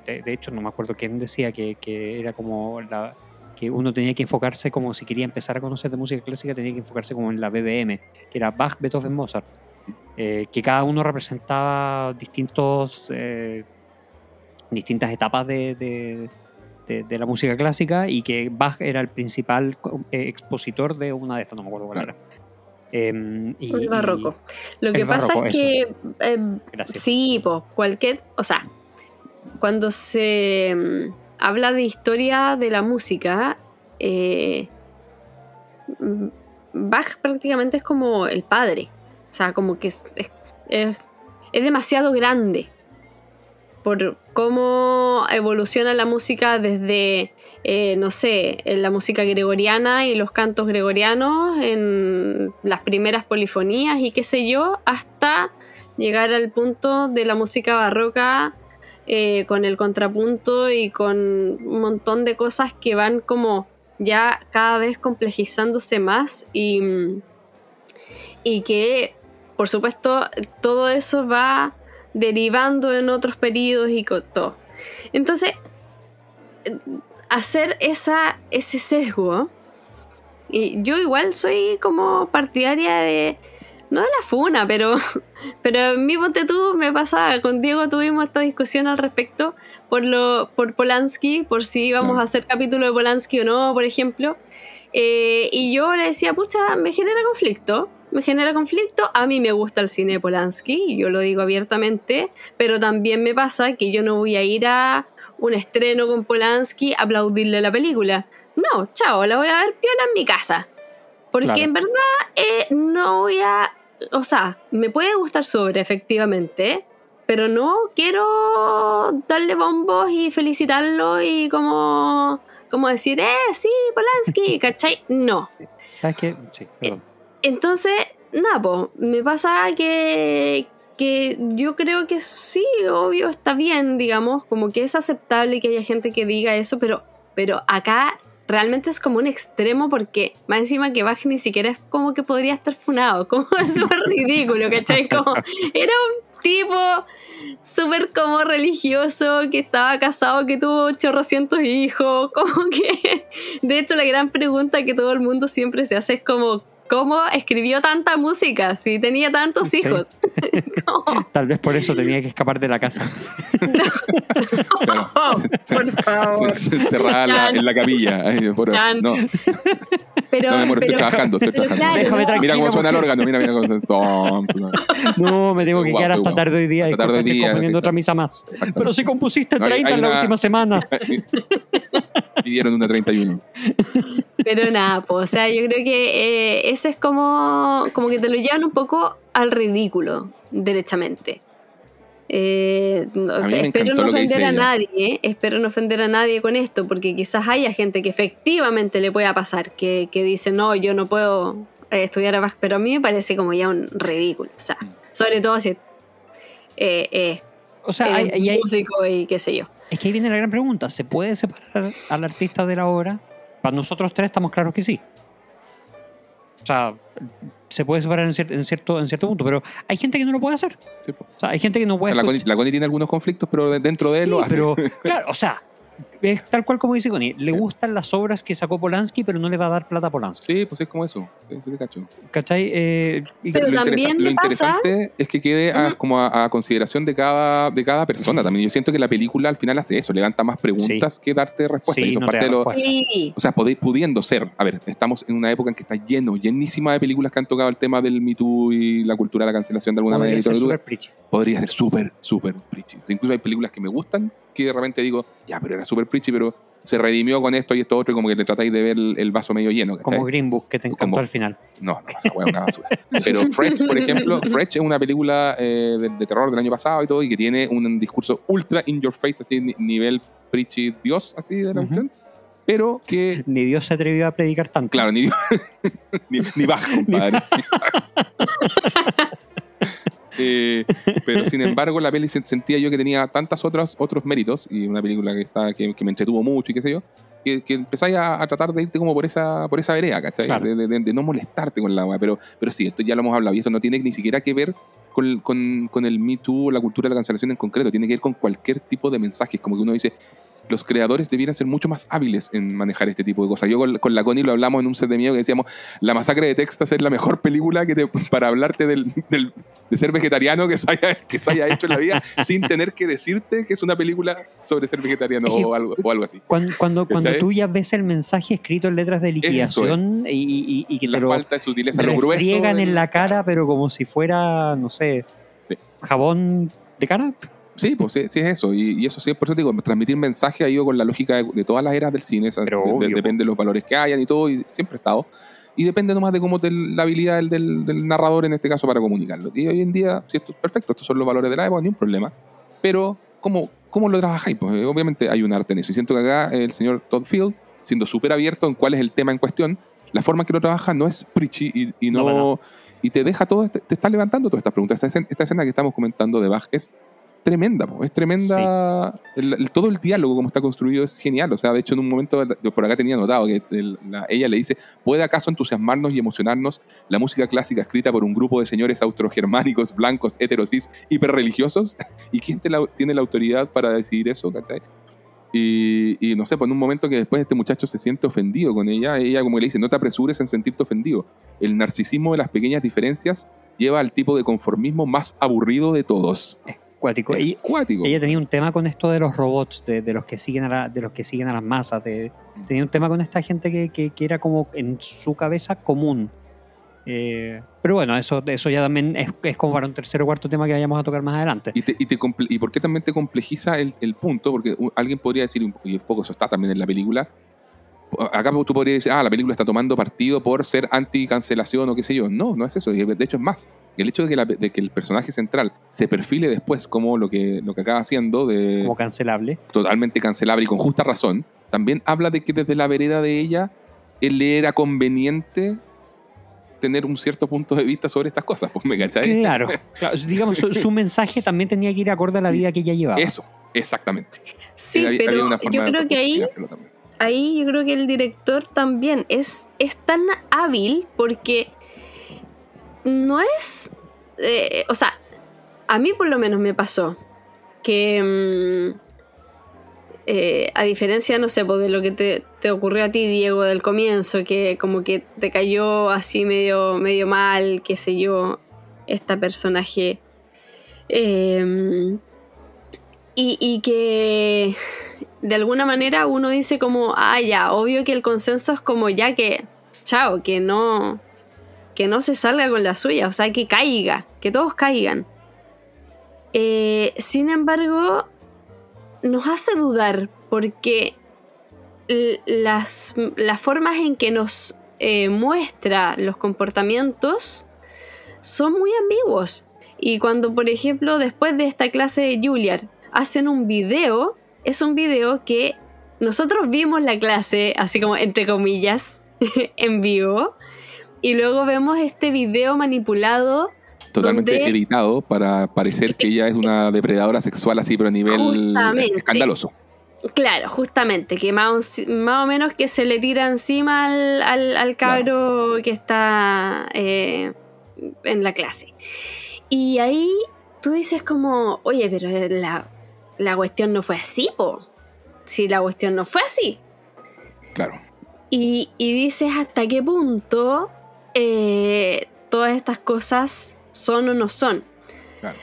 de- de hecho, no me acuerdo quién decía que, que era como la, que uno tenía que enfocarse como si quería empezar a conocer de música clásica, tenía que enfocarse como en la BBM, que era Bach, Beethoven, Mozart, eh, que cada uno representaba distintos, eh, distintas etapas de, de- de- de la música clásica y que Bach era el principal eh, expositor de una de estas, no me acuerdo cuál Claro. era. Em, y- el barroco. Lo el que pasa barroco, es que eh, Gracias. sí, pues cualquier, o sea, cuando se mm, habla de historia de la música, eh, Bach prácticamente es como el padre. O sea, como que es, demasiado grande por cómo evoluciona la música desde, eh, no sé, la música gregoriana y los cantos gregorianos, en las primeras polifonías y qué sé yo, hasta llegar al punto de la música barroca eh, con el contrapunto y con un montón de cosas que van como ya cada vez complejizándose más y, y que por supuesto todo eso va derivando en otros periodos y todo. Entonces, hacer esa, ese sesgo, y yo igual soy como partidaria de, no de la funa, pero, *laughs* pero mi ponte tú me pasaba, con Diego tuvimos esta discusión al respecto por, lo, por Polanski, por si íbamos Claro. a hacer capítulo de Polanski o no, por ejemplo. Eh, y yo le decía, pucha, me genera conflicto. Me genera conflicto. A mí me gusta el cine de Polanski, yo lo digo abiertamente, pero también me pasa que yo no voy a ir a un estreno con Polanski a aplaudirle la película. No, chao, la voy a ver piola en mi casa. Porque Claro. en verdad eh, no voy a. O sea, me puede gustar sobre, efectivamente, pero no quiero darle bombos y felicitarlo y como, como decir, eh, sí, Polanski, *laughs* ¿cachai? No. ¿Sabes qué? Sí, perdón. Entonces, nada, po, me pasa que, que yo creo que sí, obvio, está bien, digamos, como que es aceptable que haya gente que diga eso, pero, pero acá realmente es como un extremo porque más encima que Bach ni siquiera es como que podría estar funado, como *laughs* es súper ridículo, ¿cachai? Como era un tipo súper como religioso que estaba casado, que tuvo chorrocientos hijos, *laughs* como que de hecho la gran pregunta que todo el mundo siempre se hace es como ¿cómo escribió tanta música si tenía tantos Sí. hijos? *laughs* *laughs* Como, Tal vez por eso tenía que escapar de la casa. Claro. oh, *laughs* por favor. Se- se- Encerrada en la- en la capilla. Ay, por- no, Pero, no, amor, estoy pero- trabajando, estoy pero trabajando. claro, Déjame no, tranquilo. Mira cómo suena el órgano, mira, mira cómo suena. Tom, suena. No, me tengo que Guau, quedar hasta guau. tarde hoy día. Hasta tarde hoy estoy día, componiendo sí, otra misa más. Pero si compusiste No, hay- 30 hay en la una- última semana. Pidieron una 31. Pero nada, pues, o sea, yo creo que eh, ese es como, como que te lo llevan un poco al ridículo, derechamente. Eh, espero no ofender a ella. nadie, ¿eh? espero no ofender a nadie con esto, porque quizás haya gente que efectivamente le pueda pasar, que, que dice, no, yo no puedo eh, estudiar a Bach, pero a mí me parece como ya un ridículo, o sea, Mm. sobre todo si eh, eh, O sea, hay- músico y qué sé yo. Es que ahí viene la gran pregunta. ¿Se puede separar al artista de la obra? Para nosotros tres estamos claros que sí. O sea, se puede separar en, cier- en cierto, en cierto punto, pero hay gente que no lo puede hacer. Sí. O sea, hay gente que no puede... La Connie, la Connie tiene algunos conflictos, pero de- dentro de él Sí, lo hace. pero *laughs* claro, o sea, es tal cual como dice Connie, le Sí. gustan las obras que sacó Polanski, pero no le va a dar plata a Polanski. Sí, pues es como eso. Sí, cacho. ¿Cachai? Eh, y- Pero lo, también interesa- lo pasa- interesante es que quede a, como a, a consideración de cada, de cada persona también. Yo siento que la película al final hace eso, levanta más preguntas que darte respuestas. Sí, y es no te parte de lo- respuesta. Sí, o sea, podéis- pudiendo ser. A ver, estamos en una época en que está lleno, llenísima de películas que han tocado el tema del Me Too y la cultura de la cancelación de alguna podría manera. y todo ser tú- súper preachy. podría ser súper, súper preachy. Incluso hay películas que me gustan que de repente digo, ya, pero era súper preachy, pero se redimió con esto y esto otro, y como que le tratáis de ver el, el vaso medio lleno. ¿cachai? Como Green Book, que te encantó Como- al final. No, no, esa weá es una basura. Pero Fresh, por ejemplo, Fresh es una película eh, de, de terror del año pasado y todo, y que tiene un discurso ultra in your face, así, ni- nivel preachy Dios, así de la Ujú. cuestión. Pero que, Ni Dios se atrevió a predicar tanto. claro, ni, *laughs* ni, ni baja, compadre. *laughs* *laughs* Eh, pero sin *laughs* embargo, la peli se- sentía yo que tenía tantas otras otros méritos, y una película que, está, que, que me entretuvo mucho y qué sé yo, que, que empezáis a, a tratar de irte como por esa, por esa vereda, ¿cachai? Claro. De, de- de no molestarte con la agua. Pero, pero sí, esto ya lo hemos hablado, y esto no tiene ni siquiera que ver con, con, con el Me Too o la cultura de la cancelación en concreto, tiene que ver con cualquier tipo de mensajes, como que uno dice, los creadores debieran ser mucho más hábiles en manejar este tipo de cosas. Yo con, con la Connie lo hablamos en un set de miedo que decíamos, La masacre de Texas es la mejor película que te- para hablarte del, del- de ser vegetariano que se, haya, que se haya hecho en la vida *laughs* sin tener que decirte que es una película sobre ser vegetariano Es que- o, algo, o algo así. Cuando, cuando, cuando tú ya ves el mensaje escrito en letras de liquidación y, y- y que te La lo falta de sutileza, lo grueso. en la cara, pero como si fuera, no sé, Sí. jabón de cara. Sí, pues sí, sí es eso. Y, y eso sí, por eso te digo, transmitir mensaje ha ido con la lógica de, de todas las eras del cine. Pero de- de- depende de los valores que hayan y todo, y siempre ha estado. Y depende nomás de cómo te- la habilidad del, del- del narrador en este caso para comunicarlo. Y hoy en día, si esto es perfecto, estos son los valores de la época, ni un problema. Pero, ¿cómo, cómo lo trabajáis? Pues eh, obviamente hay un arte en eso. Y siento que acá el señor Todd Field, siendo súper abierto en cuál es el tema en cuestión, la forma en que lo trabaja no es preachy y, y no, No, para y te deja todo, te, te está levantando todas estas preguntas. Esta escena, esta escena que estamos comentando de Bach es tremenda, po, es tremenda. El- el- todo el diálogo, como está construido, es genial. O sea, de hecho, en un momento, por acá tenía notado que el- la- ella le dice: ¿Puede acaso entusiasmarnos y emocionarnos la música clásica escrita por un grupo de señores austrogermánicos, blancos, heterosis, hiperreligiosos? *laughs* ¿Y quién te la- tiene la autoridad para decidir eso? ¿cachai? Y, y no sé, pues en un momento que después este muchacho se siente ofendido con ella, ella como que le dice, no te apresures en sentirte ofendido. El narcisismo de las pequeñas diferencias lleva al tipo de conformismo más aburrido de todos. Cuático. Es Ella, cuático. ella tenía un tema con esto de los robots, de, de los que siguen a la- de los que siguen a las masas. de- tenía un tema con esta gente que, que- que era como en su cabeza común. Eh, pero bueno, eso, eso ya también es, es como para un tercer o cuarto tema que vayamos a tocar más adelante. ¿Y, te- y, te ¿Y por qué también te complejiza el, el punto? Porque alguien podría decir, y un poco eso está también en la película, acá tú podrías decir, ah, la película está tomando partido por ser anti-cancelación o qué sé yo. No, no es eso. De hecho es más. El hecho de que, la- de que el personaje central se perfile después como lo que, lo que acaba haciendo de Como cancelable. totalmente cancelable y con justa razón, también habla de que desde la vereda de ella, él le era conveniente tener un cierto punto de vista sobre estas cosas, pues me cachai. Claro, *laughs* claro, digamos, su, su mensaje también tenía que ir acorde a la vida que ella llevaba. Eso, exactamente. Sí, Había- pero yo creo que ahí. Ahí yo creo que el director también es, es tan hábil porque no es... eh, o sea, a mí por lo menos me pasó que... mm, eh, a diferencia, no sé, pues, de lo que te, te ocurrió a ti, Diego, del comienzo, que como que te cayó así medio, medio mal, qué sé yo, esta personaje. Eh, y, y que de alguna manera uno dice como, ah, ya, obvio que el consenso es como ya que, chao, que no, que no se salga con la suya, o sea, que caiga, que todos caigan. Eh, sin embargo, nos hace dudar porque las, las formas en que nos eh, muestra los comportamientos son muy ambiguos. Y cuando, por ejemplo, después de esta clase de Juilliard hacen un video, es un video que nosotros vimos la clase, así como entre comillas, *laughs* en vivo, y luego vemos este video manipulado Totalmente donde- editado para parecer que ella es una depredadora sexual así, pero a nivel Justamente. escandaloso. Claro, justamente, que más, o- más o menos que se le tira encima al, al, al cabro que está eh, en la clase. Y ahí tú dices como, oye, pero la, la cuestión no fue así, po. Si la cuestión no fue así. Claro. Y, y dices hasta qué punto eh, todas estas cosas son o no son. Claro.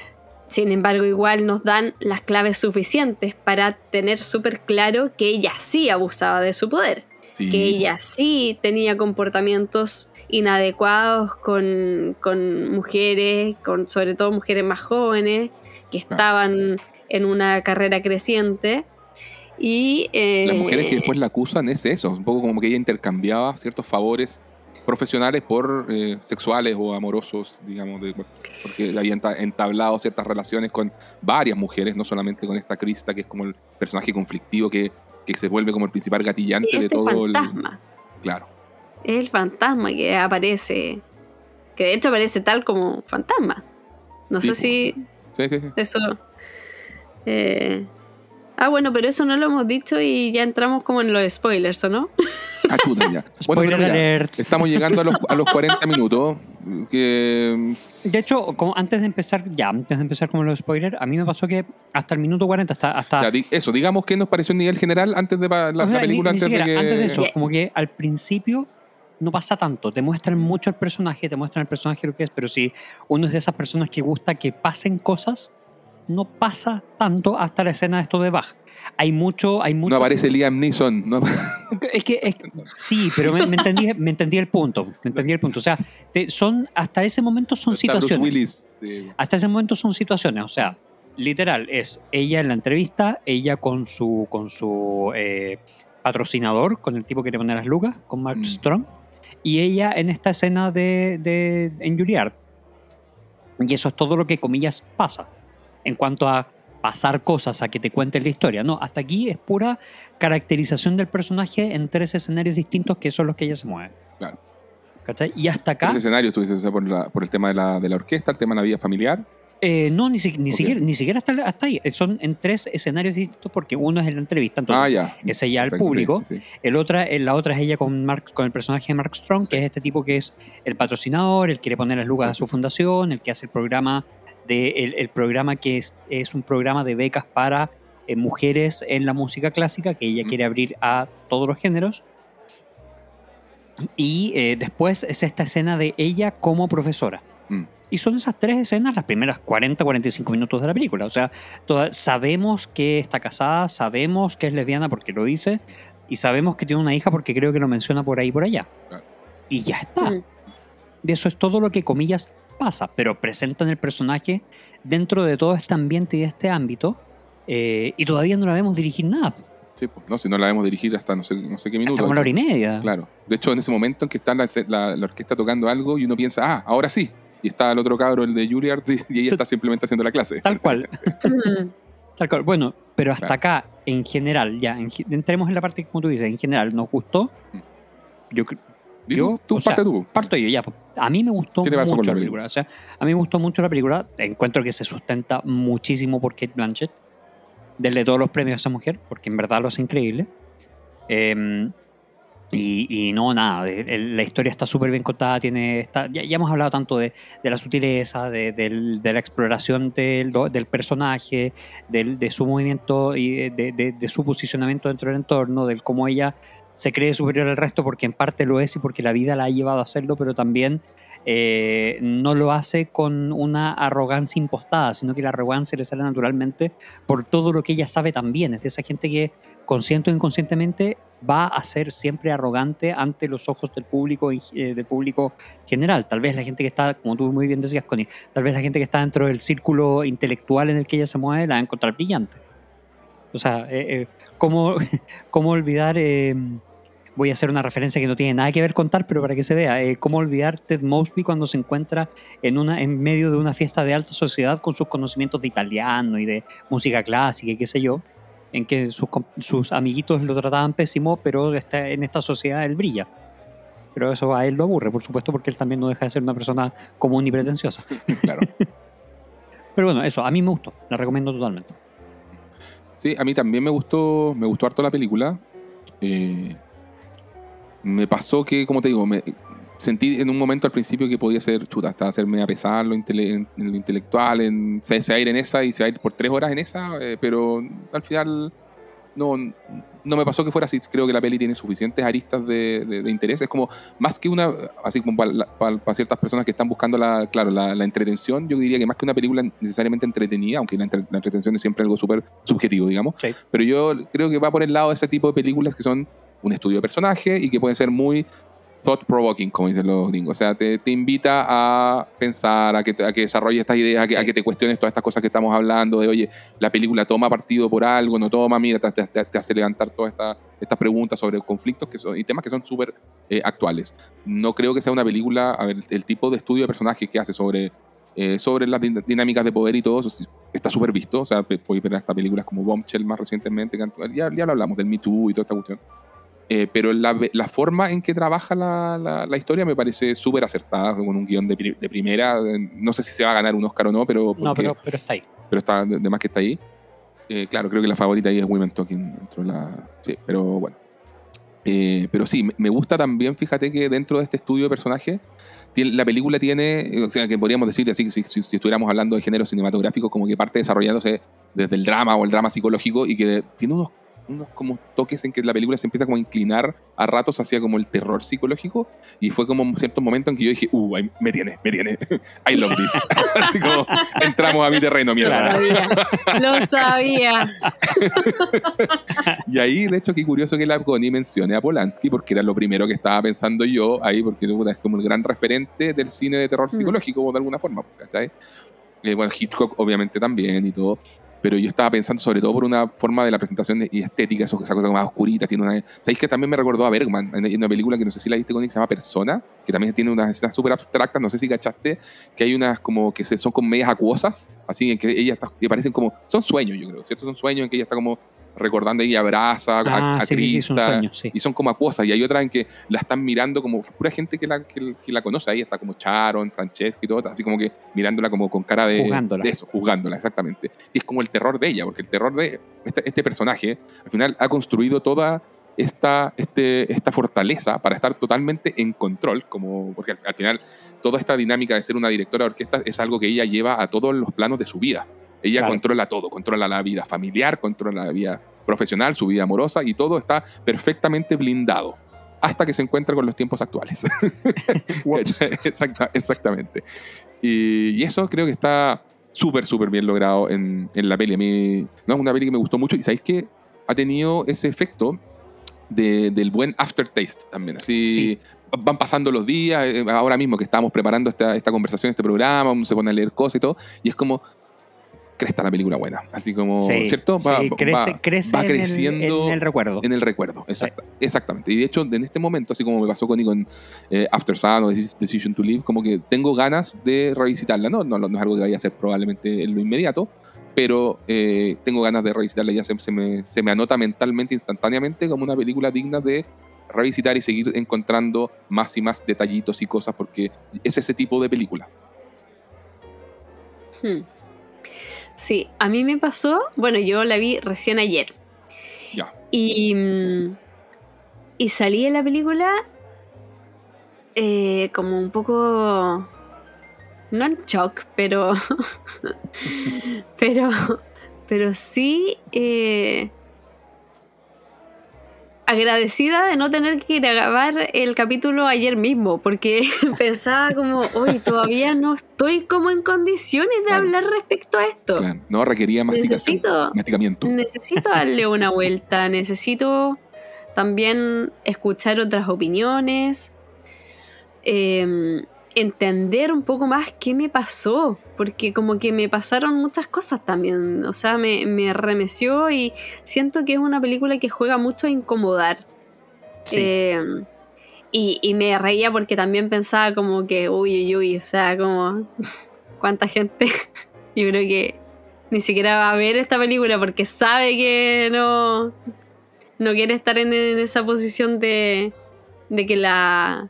Sin embargo, igual nos dan las claves suficientes para tener súper claro que ella sí abusaba de su poder, Sí. que ella sí tenía comportamientos inadecuados con, con mujeres, con sobre todo mujeres más jóvenes, que estaban en una carrera creciente. Y, Las mujeres que eh, después la acusan es eso, un poco como que ella intercambiaba ciertos favores profesionales por eh, sexuales o amorosos, digamos, de- porque había enta- entablado ciertas relaciones con varias mujeres, no solamente con esta Krista, que es como el personaje conflictivo que, que se vuelve como el principal gatillante de este todo el... fantasma. Claro. Es el fantasma que aparece. Que de hecho aparece tal como fantasma. No Sí, sé si Sí, sí, sí. eso. Eh, Ah, bueno, pero eso no lo hemos dicho y ya entramos como en los spoilers, ¿o no? *laughs* Ah, chuta, ya. Bueno, Spoiler mira, alert. estamos llegando a los, a los 40 minutos. Que, De hecho, como antes de empezar, ya, antes de empezar como los spoilers, a mí me pasó que hasta el minuto 40, hasta, hasta ya, di- eso, digamos que nos pareció en nivel general antes de la, O sea, la película. ni, ni antes, de que... antes de eso, como que al principio no pasa tanto, te muestran mucho el personaje, te muestran el personaje lo que es, pero si uno es de esas personas que gusta que pasen cosas, no pasa tanto hasta la escena de esto de Bach. Hay mucho, hay mucho. No aparece Liam Neeson. No, Es que, es- sí, pero me, me entendí, me entendí el punto, me entendí el punto. O sea, te- son hasta ese momento son situaciones. Willis. eh, Hasta ese momento son situaciones, o sea, literal, es ella en la entrevista, ella con su, con su eh, patrocinador, con el tipo que le pone las lucas, con Mark Mm. Strong, y ella en esta escena de, de en Juilliard. Y eso es todo lo que, comillas, pasa. En cuanto a pasar cosas, a que te cuenten la historia. No, hasta aquí es pura caracterización del personaje en tres escenarios distintos que son los que ella se mueve. Claro. ¿Cachai? Y hasta acá... Tres escenarios, tú dices, o sea, por, la- por el tema de la, de la orquesta, el tema de la vida familiar Eh, no, ni, si- ni siquiera, ni siquiera hasta, hasta ahí. Son en tres escenarios distintos porque uno es en la entrevista, entonces ah, ya. es ella al sí, público. sí, sí. El otra, eh, la otra es ella con, Mark, con el personaje de Mark Strong, que es este tipo que es el patrocinador, el que quiere poner las lucas a su fundación, el que hace el programa de el, el programa que es, es un programa de becas para eh, mujeres en la música clásica que ella quiere abrir a todos los géneros. Y eh, después es esta escena de ella como profesora. Mm. Y son esas tres escenas las primeras 40-45 minutos de la película. O sea, toda- sabemos que está casada, sabemos que es lesbiana porque lo dice, y sabemos que tiene una hija porque creo que lo menciona por ahí y por allá. Claro. Y ya está. Mm. De eso es todo lo que, comillas, pasa, pero presentan el personaje dentro de todo este ambiente y de este ámbito, eh, y todavía no la vemos dirigir nada. Sí, pues, no, si no la debemos dirigir hasta no sé, no sé qué minuto. Hasta como la hora y media. Claro. De hecho, en ese momento en que está la, la- la orquesta tocando algo y uno piensa, ah, ahora sí. Y está el otro cabro, el de Juilliard, *laughs* y ella está simplemente haciendo la clase. Tal cual. *laughs* *laughs* Tal cual. Bueno, pero hasta Claro. acá, en general, ya, en entremos en la parte que como tú dices, en general, ¿nos gustó? Mm. Yo Yo, tú, sea, parte tú. parto yo ya. pues. A mí me gustó ¿Qué te pasó mucho con la la película. O sea, a mí me gustó mucho la película. Encuentro que se sustenta muchísimo por Kate Blanchett. Denle todos los premios a esa mujer, porque en verdad lo hace increíble. Eh, y, y no, nada, el- la historia está súper bien contada. Tiene, está, ya, ya hemos hablado tanto de, de la sutileza, de, de la exploración del, del personaje, del- de su movimiento y de su posicionamiento dentro del entorno, del cómo ella se cree superior al resto porque en parte lo es y porque la vida la ha llevado a hacerlo, pero también eh, no lo hace con una arrogancia impostada, sino que la arrogancia le sale naturalmente por todo lo que ella sabe también. Es de esa gente que consciente o inconscientemente va a ser siempre arrogante ante los ojos del público, eh, del público general. Tal vez la gente que está, como tú muy bien decías, Connie, tal vez la gente que está dentro del círculo intelectual en el que ella se mueve la va a encontrar brillante. O sea, eh, ¿cómo, *laughs* cómo olvidar... voy a hacer una referencia que no tiene nada que ver con tal, pero para que se vea, eh, cómo olvidar Ted Mosby cuando se encuentra en, una, en medio de una fiesta de alta sociedad con sus conocimientos de italiano y de música clásica y qué sé yo, en que sus, sus amiguitos lo trataban pésimo, pero está, en esta sociedad él brilla. Pero eso a él lo aburre, por supuesto, porque él también no deja de ser una persona común y pretenciosa. claro. *laughs* Pero bueno, eso, a mí me gustó, la recomiendo totalmente. Sí, a mí también me gustó, me gustó harto la película. Eh, me pasó que, como te digo, me sentí en un momento al principio que podía ser chuta, hasta hacerme a pesar lo intele- en, en lo intelectual, en, se, se va a ir en esa y se va a ir por tres horas en esa, eh, pero al final no, no me pasó que fuera así. Creo que la peli tiene suficientes aristas de, de- de interés. Es como, más que una, así como para, la- para- para ciertas personas que están buscando la, claro, la, la entretención, yo diría que más que una película necesariamente entretenida, aunque la, entre- la entretención es siempre algo súper subjetivo, digamos, Sí. pero yo creo que va por el lado de ese tipo de películas que son un estudio de personaje y que pueden ser muy thought-provoking, como dicen los gringos. O sea, te, te invita a pensar, a que, a que desarrolles estas ideas, a que, Sí. a que te cuestiones todas estas cosas que estamos hablando, de, oye, la película toma partido por algo, no toma, mira, te, te- te hace levantar todas esta- estas preguntas sobre conflictos que son, y temas que son súper eh, actuales. No creo que sea una película, a ver, el, tipo de estudio de personajes que hace sobre, eh, sobre las din- dinámicas de poder y todo eso está súper visto. O sea, podéis ver hasta películas como Bombshell más recientemente, que ya, ya lo hablamos, del Me Too y toda esta cuestión. Eh, pero la, la forma en que trabaja la, la- la historia me parece súper acertada, con un guion de, pri- de primera. No sé si se va a ganar un Oscar o no, pero, No, porque- pero, pero está ahí. pero está de, de más que está ahí. Eh, claro, creo que la favorita ahí es Women Talking. Dentro de la, sí, pero bueno. Eh, pero sí, me- gusta también, fíjate que dentro de este estudio de personaje, tiene- la película tiene, o sea, que podríamos decir así, si, si- si estuviéramos hablando de género cinematográfico, como que parte desarrollándose desde el drama o el drama psicológico y que tiene unos, unos como toques en que la película se empieza como a inclinar a ratos hacia como el terror psicológico y fue como un cierto momento en que yo dije, uh, me tiene, me tiene, *laughs* I love this. *laughs* así como entramos a mi terreno, Lo mierda. sabía. Lo *laughs* sabía. Y ahí, de hecho, qué curioso que la Connie mencione a Polanski, porque era lo primero que estaba pensando yo ahí, porque es como el gran referente del cine de terror Mm. psicológico, de alguna forma, ¿cachai? Eh, bueno, Hitchcock obviamente también y todo, pero yo estaba pensando sobre todo por una forma de la presentación y estética, eso, esa cosa más oscurita, tiene una... ¿Sabéis que también me recordó a Bergman, en, una película que no sé si la viste, Connie, que se llama Persona, que también tiene unas escenas súper abstractas, no sé si cachaste, que hay unas como que se, son con medias acuosas, así en que ella está, que parecen como... Son sueños, yo creo, ¿cierto? Son sueños en que ella está como recordando ahí abraza a, Ah, a sí, sí, sí, son Krista, sueños, sí. y son como acuosas. Y hay otras en que la están mirando como pura gente que la, que, que la conoce. Ahí está como Sharon, Francesca y todo, así como que mirándola como con cara de, Juzgándola. de eso, juzgándola, exactamente. Y es como el terror de ella, porque el terror de este, este personaje al final ha construido toda esta, este, esta fortaleza para estar totalmente en control, como, porque al, al final toda esta dinámica de ser una directora de orquesta es algo que ella lleva a todos los planos de su vida. Ella Claro. controla todo, controla la vida familiar, controla la vida profesional, su vida amorosa y todo está perfectamente blindado hasta que se encuentra con los tiempos actuales. *laughs* *laughs* Exacta- exactamente. Y, y eso creo que está súper, súper bien logrado en, en la peli. A mí, no, es una peli que me gustó mucho y sabéis que ha tenido ese efecto de- del buen aftertaste también. Así Sí. van pasando los días, eh, ahora mismo que estamos preparando esta, esta conversación, este programa, uno se pone a leer cosas y todo, y es como cresta la película buena. Así como, Sí, ¿cierto? Va, sí, va- crece, crece va en el- creciendo en el recuerdo. en el recuerdo, exacta- exactamente. Y de hecho, en este momento, así como me pasó con, con eh, After Sun o Decis- Decision to Live, como que tengo ganas de revisitarla. No, no, no es algo que vaya a hacer probablemente en lo inmediato, pero eh, tengo ganas de revisitarla. Ya se, se me, se me anota mentalmente, instantáneamente, como una película digna de revisitar y seguir encontrando más y más detallitos y cosas, porque es ese tipo de película. Hmm. Sí, a mí me pasó, bueno, yo la vi recién ayer. Ya. Y, mm, y salí de la película eh, como un poco, no en shock, pero, *laughs* pero, pero sí eh, agradecida de no tener que ir a grabar el capítulo ayer mismo, porque *laughs* pensaba como, hoy todavía no estoy como en condiciones de Claro. hablar respecto a esto. Claro, no requería Necesito- masticamiento. Necesito darle *laughs* una vuelta, necesito también escuchar otras opiniones, eh, entender un poco más qué me pasó, porque como que me pasaron muchas cosas también, o sea, me, me remeció y siento que es una película que juega mucho a incomodar. Sí. Eh, y, y me reía porque también pensaba como que, uy, uy, uy, o sea, como, *laughs* ¿cuánta gente? *laughs* Yo creo que ni siquiera va a ver esta película porque sabe que no, no quiere estar en, en esa posición de, de que la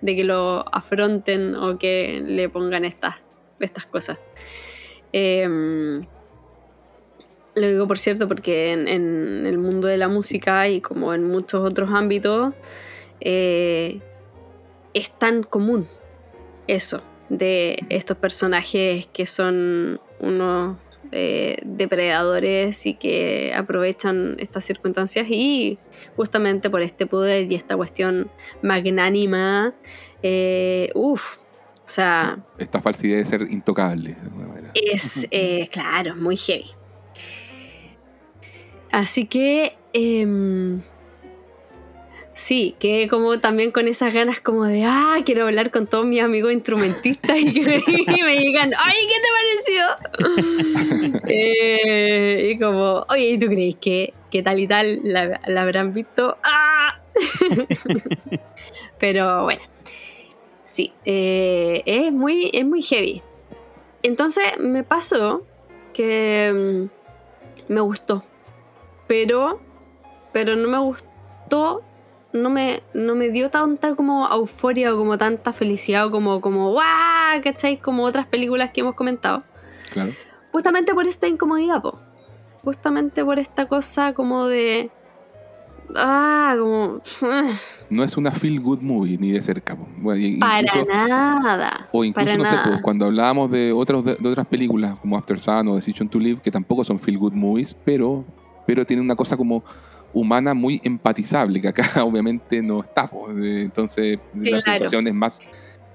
de que lo afronten o que le pongan estas, estas cosas. Em, lo digo por cierto porque en, el mundo de la música y como en muchos otros ámbitos eh, es tan común eso de estos personajes que son unos eh, depredadores y que aprovechan estas circunstancias y justamente por este poder y esta cuestión magnánima, eh, uff, o sea, Esta falsidad de ser intocable. de alguna manera. es, eh, claro, muy heavy. Así que, em, sí, que como también con esas ganas como de, ah, quiero hablar con todos mis amigos instrumentistas y que me, *laughs* digan, ay, ¿qué te pareció? *laughs* Eh, y como, oye, ¿y tú crees que, que tal y tal la, la habrán visto? ¡Ah! *laughs* Pero bueno, sí, eh, es, muy, es muy heavy. Entonces me pasó que mm, me gustó, pero, pero no me gustó, no me, no me dio tanta como euforia o como tanta felicidad o como, como ¡guau! ¿Cachai? Como otras películas que hemos comentado. Claro. Justamente por esta incomodidad, po. Justamente por esta cosa como de... Ah, como... *laughs* No es una feel good movie ni de cerca. po. Bueno, Para incluso- nada. O incluso, para no sé, pues, cuando hablábamos de, otros, de, de otras películas como After Sun o Decision to Live, que tampoco son feel good movies, pero, pero tienen una cosa como humana muy empatizable, que acá *laughs* obviamente no está. pues. Entonces la Claro. sensación es más,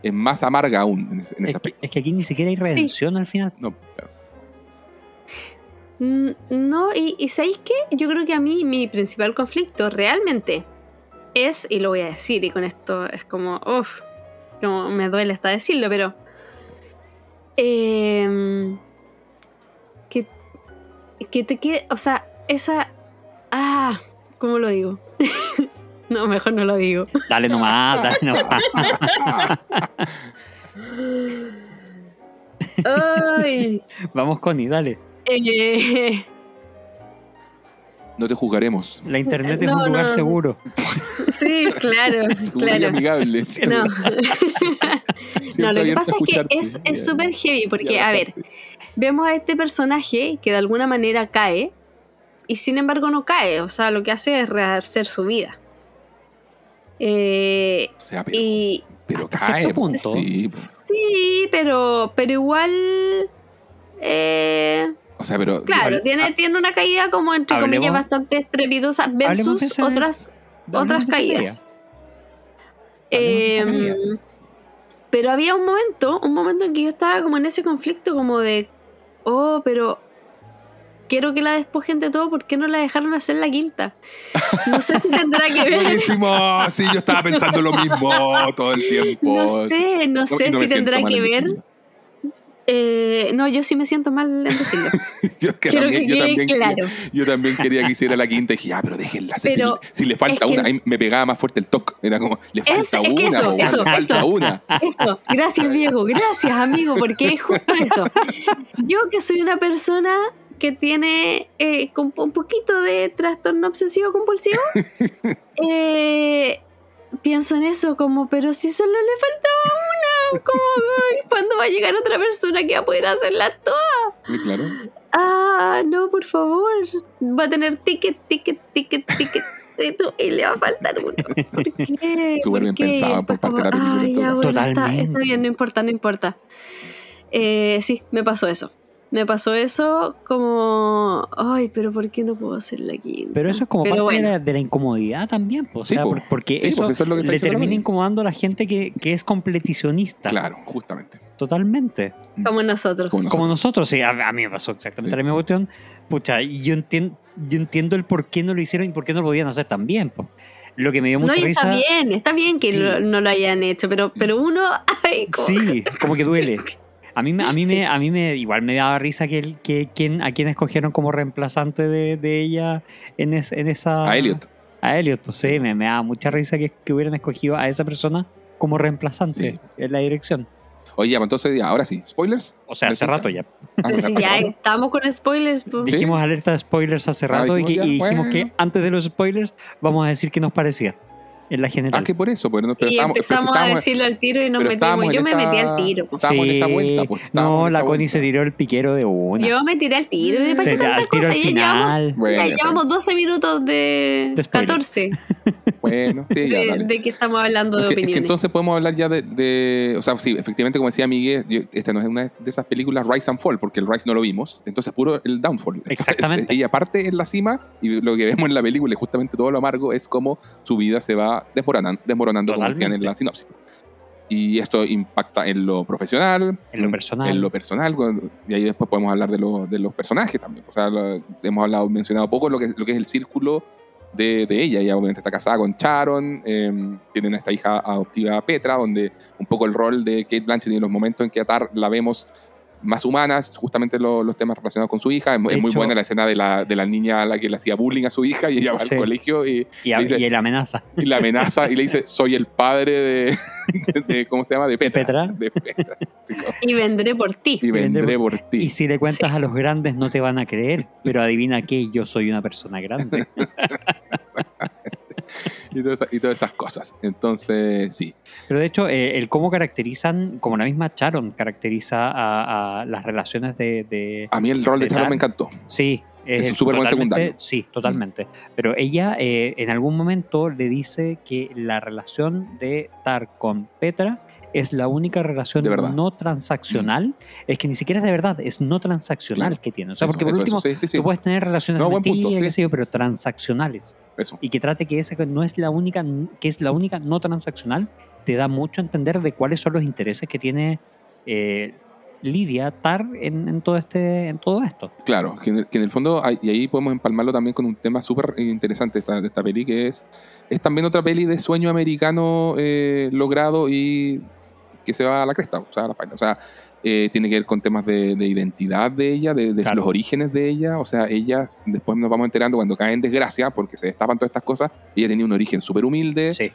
es más amarga aún en, ese- en aspecto. es que aquí ni siquiera hay redención al final. No, claro. Mm, No, y, y ¿sabéis qué? Yo creo que a mí mi principal conflicto realmente es, y lo voy a decir, y con esto es como, uff, como me duele hasta decirlo, pero... em, que, que te quede, o sea, esa... ¿cómo lo digo? *laughs* no, mejor no lo digo. Dale nomás, dale nomás. Ay, Vamos, Connie, dale. eh, No te juzgaremos. La internet es No, un lugar no. seguro. Sí, claro, *laughs* y claro. amigable. *laughs* No. No, lo que pasa es que es súper heavy ya porque, a ver, vemos a este personaje que de alguna manera cae y sin embargo no cae, o sea, lo que hace es rehacer su vida. Eh, O sea, pero, y pero cae. punto. Sí, po. sí, pero, pero igual... eh, o sea, pero. claro, Igual- tiene, tiene una caída como entre hablemos- comillas bastante estrepitosa versus ese- otras, otras caídas. Em, pero había un momento, un momento en que yo estaba como en ese conflicto como de, oh, pero quiero que la despojen de todo, ¿por qué no la dejaron hacer la quinta? No sé si tendrá que ver, Buenísimo. Sí, yo estaba pensando lo mismo todo el tiempo. no sé, no No, sé no si tendrá que ver. Eh, no, yo sí me siento mal en decirlo. *laughs* Yo, que Quiero también, que yo, quede también, claro. quería- yo también quería que hiciera la quinta y dije, ah, pero déjenla. Si- le falta es que- una, ahí me pegaba más fuerte el toque. Era como, le falta Es- es una, que eso, po, eso, le falta eso. una. Eso, gracias *laughs* Diego, gracias amigo, porque es justo eso. Yo que soy una persona que tiene eh, con un poquito de trastorno obsesivo compulsivo, *laughs* eh, pienso en eso como, pero si solo le faltaba una, como, ¿cuándo va a llegar otra persona que va a poder hacerla todas? Claro. Ah, no, por favor, va a tener ticket, ticket, ticket, ticket. *laughs* Y le va a faltar uno. ¿Por qué? *laughs* Súper bien ¿Por qué? pensado por parte de la película, Ay, ya, bueno, está, está Totalmente. bien, no importa, no importa. Eh, sí, me pasó eso. Me pasó eso como, ay, pero ¿por qué no puedo hacer la quinta? Pero eso es como Pero parte de, la, de la incomodidad también. O sea, po. por- porque Sí, eso, pues eso es lo que le termina incomodando a la gente que, que es completicionista. Claro, justamente. Totalmente. Como nosotros. Como Como nosotros, sí, a, a mí me pasó exactamente Sí. la misma cuestión. Pucha, y yo entiendo, yo entiendo el por qué no lo hicieron y por qué no lo podían hacer tan bien. po. Lo que me dio No, mucha y está bien, está bien que Sí. lo- no lo hayan hecho, pero, pero uno, *laughs* ay, como- Sí, *laughs* como que duele. A mí, me- a mí, Sí. me, a mí me igual me daba risa que, el- que quien, a quien escogieron como reemplazante de, de ella en, es- en esa... A Elliot. A Elliot, pues sí, me, me daba mucha risa que, que hubieran escogido a esa persona como reemplazante Sí. en la dirección. Oye, ya, pues entonces, ya, ahora sí, spoilers. O sea, hace rato ya. Ah, Sí, ya, estamos con spoilers. pues. Dijimos alerta de spoilers hace Ah, rato y, dijimos que- ya, y dijimos bueno. que antes de los spoilers vamos a decir qué nos parecía en la general. Ah, que por eso, pero no, pero y pero empezamos a estábamos- decirlo al tiro y nos pero metimos. Yo me esa- metí al tiro. Estábamos en esa vuelta, pues, no, la Connie se tiró el piquero de una. Yo me tiré al tiro. ¿De para qué tanta al tiro cosa? al Ya llevamos. Bueno, ya llevamos 12 minutos de, De spoiler. 14 *laughs* Bueno, sí, ya, de, de que estamos hablando de Es que, es que opiniones. entonces podemos hablar ya de, de- O sea, sí, efectivamente, como decía Miguel, yo- esta no es una de esas películas Rise and Fall, porque el Rise no lo vimos. Entonces, puro el Downfall. Entonces, Exactamente. ella parte en la cima y lo que vemos en la película, y justamente todo lo amargo, es cómo su vida se va desmoronando, desmoronando como decían en la sinopsis. Y esto impacta en lo profesional, En lo personal. en lo personal, con- y ahí después podemos hablar de, lo- de los personajes también. O sea, lo- hemos hablado, mencionado poco lo que, lo que es el círculo de, de ella. Ella obviamente está casada con Sharon, eh, tienen esta hija adoptiva Petra, donde un poco el rol de Kate Blanchett y los momentos en que Atar la vemos más humanas, justamente lo- los temas relacionados con su hija. Es, muy hecho- buena la escena de la, de la niña a la que le hacía bullying a su hija y ella va Sí. al colegio y, y, a- dice- y la amenaza. y la amenaza y le dice, soy el padre de, de- ¿cómo se llama? De Petra. Petra. De Petra. Y vendré por ti. y vendré vendré por ti. Y si le cuentas a los grandes no te van a creer, pero adivina qué, yo soy una persona grande. *laughs* y, todas esas, y todas esas cosas. Entonces, sí. Pero de hecho, eh, el cómo caracterizan, como la misma Sharon caracteriza a, a las relaciones de... de- A mí el rol de ¿De Sharon tal? me encantó. sí, Es un súper buen secundario. Sí, totalmente. Pero ella eh, en algún momento le dice que la relación de Tar con Petra es la única relación no transaccional. Es que ni siquiera es de verdad, es no transaccional Claro. que tiene. O sea, Eso, porque por eso, último, eso, sí, sí, sí. tú puedes tener relaciones No, de buen punto, yo, pero transaccionales. Eso. y que trate que esa no es la única que es la única no transaccional te da mucho a entender de cuáles son los intereses que tiene eh, Lidia Tar en, en todo este en todo esto Claro, que en, el, que en el fondo, hay- y ahí podemos empalmarlo también con un tema súper interesante de esta, esta peli, que es, es también otra peli de sueño americano eh, logrado y que se va a la cresta, o sea, a la paila. O sea, eh, tiene que ver con temas de, de identidad de ella, de, de Claro. los orígenes de ella. O sea, ella, después nos vamos enterando cuando cae en desgracia, porque se destapan todas estas cosas, ella tenía un origen súper humilde, sí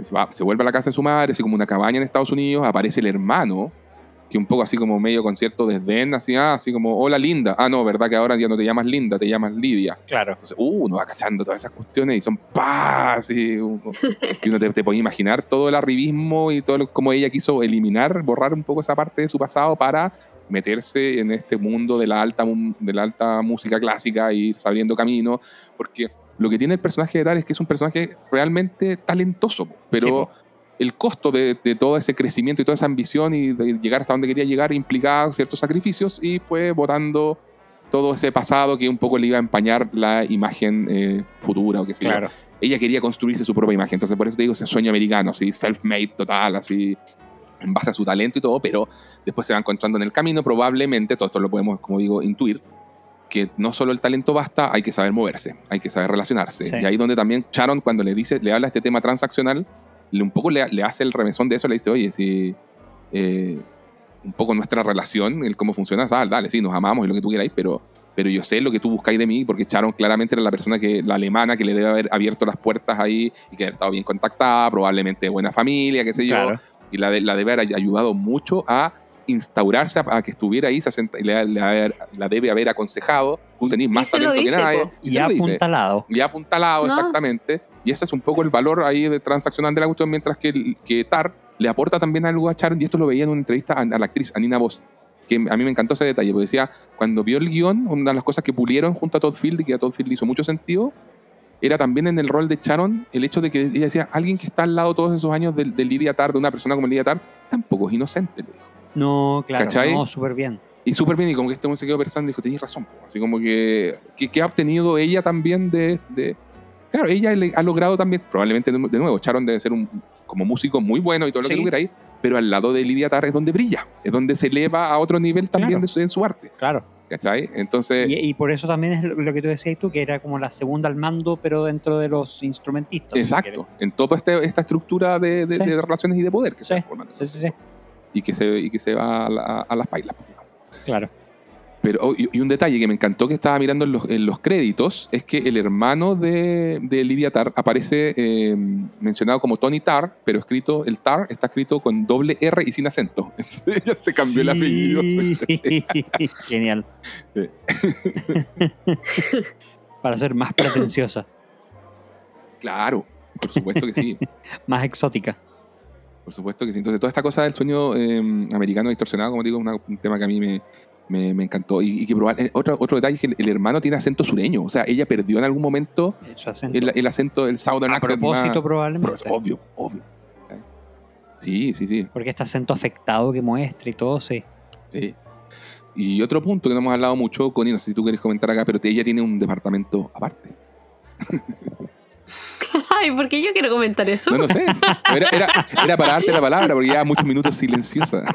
se, va- se vuelve a la casa de su madre, así como una cabaña en Estados Unidos, aparece el hermano, que un poco así como medio con cierto desdén, así, ah, así como, hola Linda. Ah, no, verdad que ahora ya no te llamas Linda, te llamas Lidia. Claro. Entonces, uh, uno va cachando todas esas cuestiones y son paz. Y uno, y uno te, te puede imaginar todo el arribismo y todo lo, como ella quiso eliminar, borrar un poco esa parte de su pasado para meterse en este mundo de la alta, de la alta música clásica y ir abriendo camino. Porque lo que tiene el personaje de Tar es que es un personaje realmente talentoso, pero Sí. El costo de, de todo ese crecimiento y toda esa ambición y de llegar hasta donde quería llegar implicaba ciertos sacrificios y fue botando todo ese pasado que un poco le iba a empañar la imagen eh, futura o qué sé yo. Claro. Ella quería construirse su propia imagen, entonces por eso te digo ese sueño americano, así self-made total, así en base a su talento y todo, pero después se va encontrando en el camino, probablemente, todo esto lo podemos, como digo, intuir, que no solo el talento basta, hay que saber moverse, hay que saber relacionarse. Sí. Y ahí donde también Sharon, cuando le dice, le habla este tema transaccional, un poco le, le hace el remesón de eso, le dice, oye, si eh, un poco nuestra relación, el cómo funciona, ah, dale, sí, nos amamos y lo que tú queráis, pero, pero yo sé lo que tú buscáis de mí, porque Sharon claramente era la persona que, la alemana que le debe haber abierto las puertas ahí y que haber estado bien contactada, probablemente de buena familia, qué sé yo Claro. y la, de- la debe haber ayudado mucho a instaurarse, a, a que estuviera ahí, se asenta- y le, le haber- la debe haber aconsejado, tú tenés más se talento que dice, nadie. po. Y se lo dice. apuntalado. Y apuntalado, No. exactamente. Y ese es un poco el valor ahí de transaccional de la cuestión, mientras que, que Tar le aporta también algo a Sharon, y esto lo veía en una entrevista a, a la actriz, a Nina Voss, que a mí me encantó ese detalle, porque decía, cuando vio el guion, una de las cosas que pulieron junto a Todd Field y que a Todd Field hizo mucho sentido, era también en el rol de Sharon el hecho de que ella decía, alguien que está al lado todos esos años de, de Lydia Tar, de una persona como Lydia Tar, tampoco es inocente, le dijo. No, claro. ¿Cachai? No, súper bien. Y súper bien, y como que este hombre se quedó pensando y dijo, tenías razón, po". así como que, que, que ha obtenido ella también de, de- Claro, ella le ha logrado también, probablemente de nuevo, Sharon debe ser un como músico muy bueno y todo lo Sí. que tú queráis, pero al lado de Lidia Tar es donde brilla, es donde se eleva a otro nivel también Claro. de su- en su arte, Claro. ¿cachai? Entonces, Y, y por eso también es lo que tú decías tú, que era como la segunda al mando, pero dentro de los instrumentistas. si exacto, en toda este- esta estructura de, de- Sí. de relaciones y de poder que se Sí. formando. quieres. Sí, sí, sí. Y, que se, y que se va a, la- a las pailas. digamos. Claro. Pero, oh, y, y un detalle que me encantó que estaba mirando en los, en los créditos es que el hermano de, de Lydia Tar aparece eh, mencionado como Tony Tar, pero escrito, el Tar está escrito con doble R y sin acento. *laughs* Entonces ella se cambió el apellido. *laughs* Genial. Para ser más pretenciosa, Claro, por supuesto que sí. *laughs* más exótica. Por supuesto que sí. Entonces, toda esta cosa del sueño eh, americano distorsionado, como digo, es un tema que a mí me, me, me encantó. Y, y que probar, eh, otro, otro detalle es que el, el hermano tiene acento sureño. O sea, ella perdió en algún momento acento. el, el acento del Southern a accent. propósito, más- probablemente. Pero es obvio, obvio. Sí, sí, sí. Porque este acento afectado que muestra y todo, sí. Sí. Y otro punto que no hemos hablado mucho, Connie, no sé si tú quieres comentar acá, pero ella tiene un departamento aparte. *laughs* Ay, ¿por qué yo quiero comentar eso? No, no sé. *laughs* Era, era, era para darte la palabra porque lleva muchos minutos silenciosa. *laughs*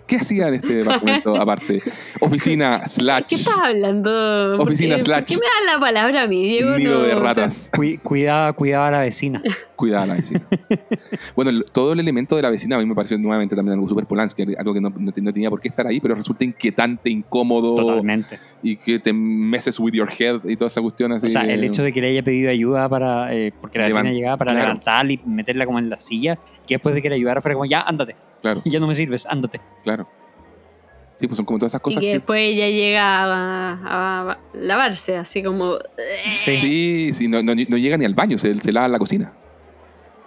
¿Qué hacía en este departamento *laughs* aparte? Oficina ¿Qué slash estás hablando? ¿Por Oficina qué- slash ¿Por qué me dan la palabra a mí, Diego? nido No, de ratas. Cui- cuidaba, cuidaba a la vecina. *laughs* Cuidada la vecina. Bueno, el- todo el elemento de la vecina a mí me pareció nuevamente también algo súper Polanski, algo que no, no no tenía por qué estar ahí, pero resulta inquietante, incómodo Totalmente. y que te meses with your head y toda esa cuestión así. O sea, el eh, hecho de que le haya pedido ayuda para. eh, porque la vecina llegaba para claro. levantarla y meterla como en la silla. Que después de que le ayudara fuera como, ya, ándate. Claro, *laughs* Ya no me sirves, ándate. claro. Sí, pues son como todas esas Y cosas que que... después ella llega a, a lavarse, así como. Sí. Sí, sí, no, no- no llega ni al baño, se, se lava en la cocina.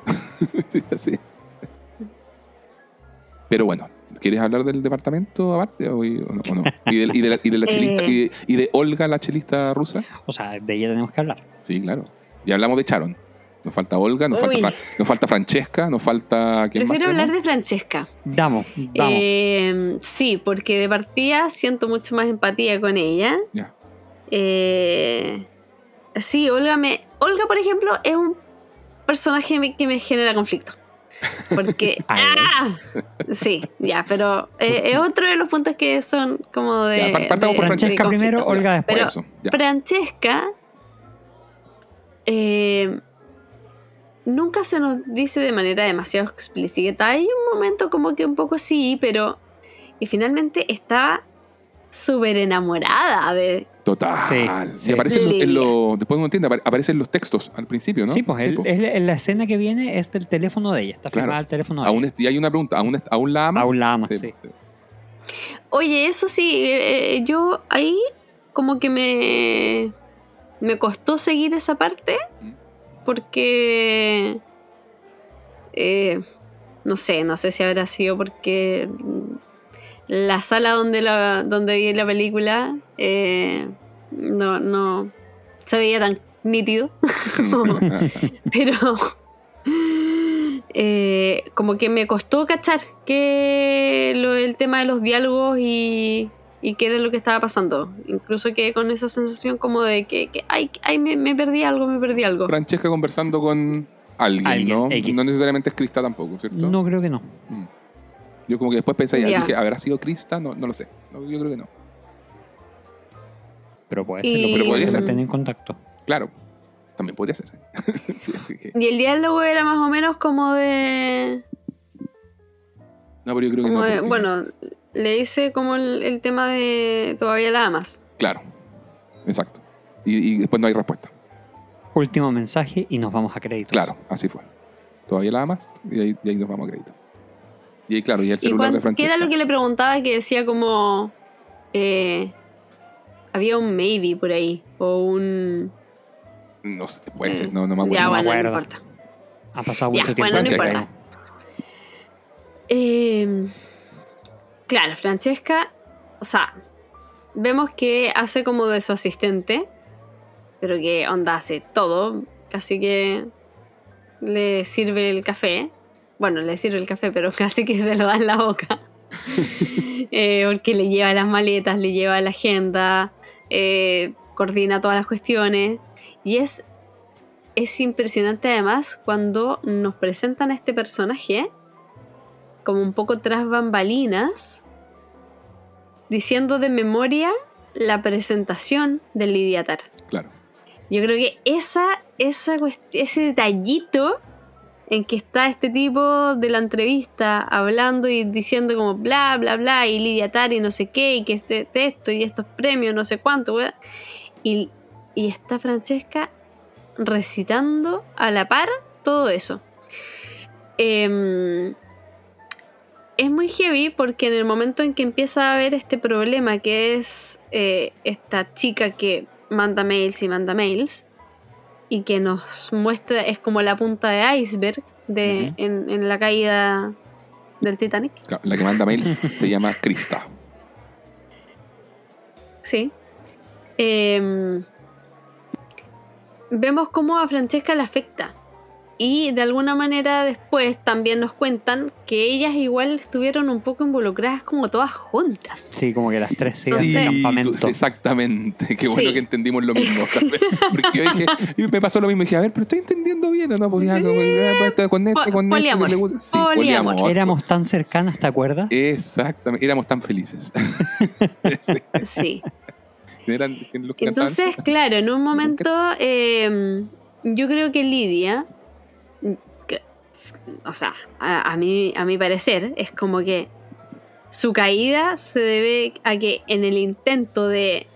*laughs* Sí, así. Pero bueno, ¿quieres hablar del departamento aparte o, y- o no? o no? ¿Y, de, y de la, y de la *laughs* chelista, Eh. y, de, y de Olga, la chelista rusa? O sea, de ella tenemos que hablar. Sí, claro. Y hablamos de Charon. Nos falta Olga, nos, falta, Uy. Fra- nos falta Francesca, nos falta... ¿quién más Prefiero hablar de Francesca. Vamos, vamos. Eh, sí, porque de partida siento mucho más empatía con ella. Ya. Eh, sí, Olga me. Olga, por ejemplo, es un personaje que me genera conflicto. Porque. *laughs* ¡Ah! Sí, ya, pero eh, es otro de los puntos que son como de. Ya, par- partamos de- por de Francesca conflicto. primero, Olga después. Pero Eso. Francesca. eh, nunca se nos dice de manera demasiado explícita. Hay un momento como que un poco sí, pero. Y finalmente estaba súper enamorada de... Total. Sí, sí. Y aparece en lo- en Lidia. lo- después uno entiende, apare- aparecen los textos al principio, ¿no? Sí, pues el- po. es la- en la escena que viene es del teléfono de ella. Está Claro. firmada el teléfono de Aún ella. es- y hay una pregunta, ¿aún, es- aún la amas? Aún la amas, sí. Oye, eso sí, eh, eh, yo ahí como que me, me costó seguir esa parte Mm. Porque... eh, no sé, no sé si habrá sido porque la sala donde, la, donde vi la película eh, no, no se veía tan nítido, *laughs* *laughs* pero eh, como que me costó cachar que lo, el tema de los diálogos y, y qué era lo que estaba pasando. Incluso quedé con esa sensación como de que, que ay, ay, me, me perdí algo, me perdí algo. Francesca conversando con alguien, Alguien, ¿no? X. No necesariamente es Krista tampoco, ¿cierto? No creo que no. Mm. Yo como que después pensé, ya, dije, ¿habrá sido Krista? No, no lo sé. No, yo creo que no. Pero puede Y- ser. Pero podría ser. Tener en contacto. Claro, también podría ser. *laughs* Sí, que- Y el diálogo era más o menos como de... No, pero yo creo que no. de- bueno, le hice como el, el tema de todavía la amas. Claro, exacto. Y, y después no hay respuesta. Último mensaje y nos vamos a crédito. Claro, así fue. Todavía la amas y ahí, y ahí nos vamos a crédito. Y ahí, claro, y el ¿Y celular cuán- de qué Francesca. era lo que le preguntaba que decía como... eh, había un maybe por ahí. O un... No sé, puede ser, Mm, no, no me acuerdo. Ya, no me bueno, no acuerdo. importa. Ha pasado Ya, mucho tiempo. bueno, no importa. Eh, claro, Francesca, o sea, vemos que hace como de su asistente, pero que onda hace todo, casi que le sirve el café. Bueno, le sirve el café, pero *laughs* casi que se lo da en la boca. *laughs* Eh, porque le lleva las maletas, le lleva la agenda, eh, coordina todas las cuestiones. Y es, es impresionante además cuando nos presentan a este personaje como un poco tras bambalinas, diciendo de memoria la presentación del Lidiatar. Claro. Yo creo que esa, ese detallito en que está este tipo de la entrevista hablando y diciendo como bla, bla, bla, y Lidia Tari no sé qué, y que este esto y estos premios, no sé cuánto, y, y está Francesca recitando a la par todo eso. Em, es muy heavy porque en el momento en que empieza a haber este problema que es eh, esta chica que manda mails y manda mails y que nos muestra, es como la punta de iceberg de, en, en la caída del Titanic. La que manda mails *laughs* se llama Krista. Sí. Em, vemos cómo a Francesca le afecta. Y de alguna manera después también nos cuentan que ellas igual estuvieron un poco involucradas como todas juntas. Sí, como que las tres se Sí, tú- campamento. sí, exactamente. Qué bueno Sí. que entendimos lo mismo. *laughs* Porque yo dije, y me pasó lo mismo. Dije, a ver, pero estoy entendiendo bien o no. Pues ya, como, eh, pues, con esto, Po- con esto, poliamor. gusta. Sí, Poliamor. poliamor. Éramos tan cercanas, ¿te acuerdas? Exactamente, éramos tan felices. *laughs* Sí, Sí. eran los que Entonces, cantaban. claro, en un momento em, yo creo que Lidia, o sea, a, mí, a mi parecer, es como que su caída se debe a que en el intento de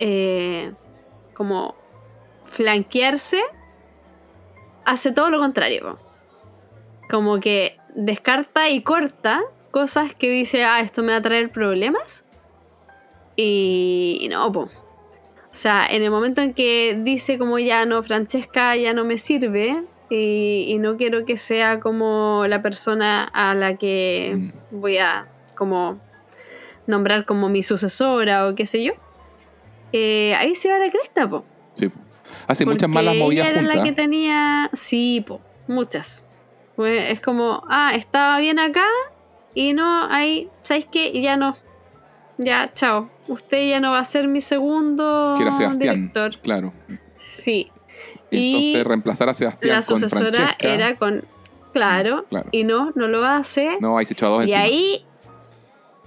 eh, como flanquearse, hace todo lo contrario. Como que descarta y corta cosas que dice, ah, esto me va a traer problemas. Y, no. O sea, en el momento en que dice como ya no, Francesca ya no me sirve y, y no quiero que sea como la persona a la que Mm. voy a como nombrar como mi sucesora o qué sé yo, eh, ahí se va la cresta, po. Sí. Hace muchas malas movidas ella era la que tenía, sí, po, muchas. Pues es como, ah, estaba bien acá y no, ahí, ¿sabes qué? Ya no. Ya, chao. Usted ya no va a ser mi segundo Que era Sebastián. director. Claro. Sí. Entonces Y reemplazar a Sebastián la con sucesora Francesca. era con. Claro. Claro. Y no, no lo hace. No, ahí se echó a dos y encima. ahí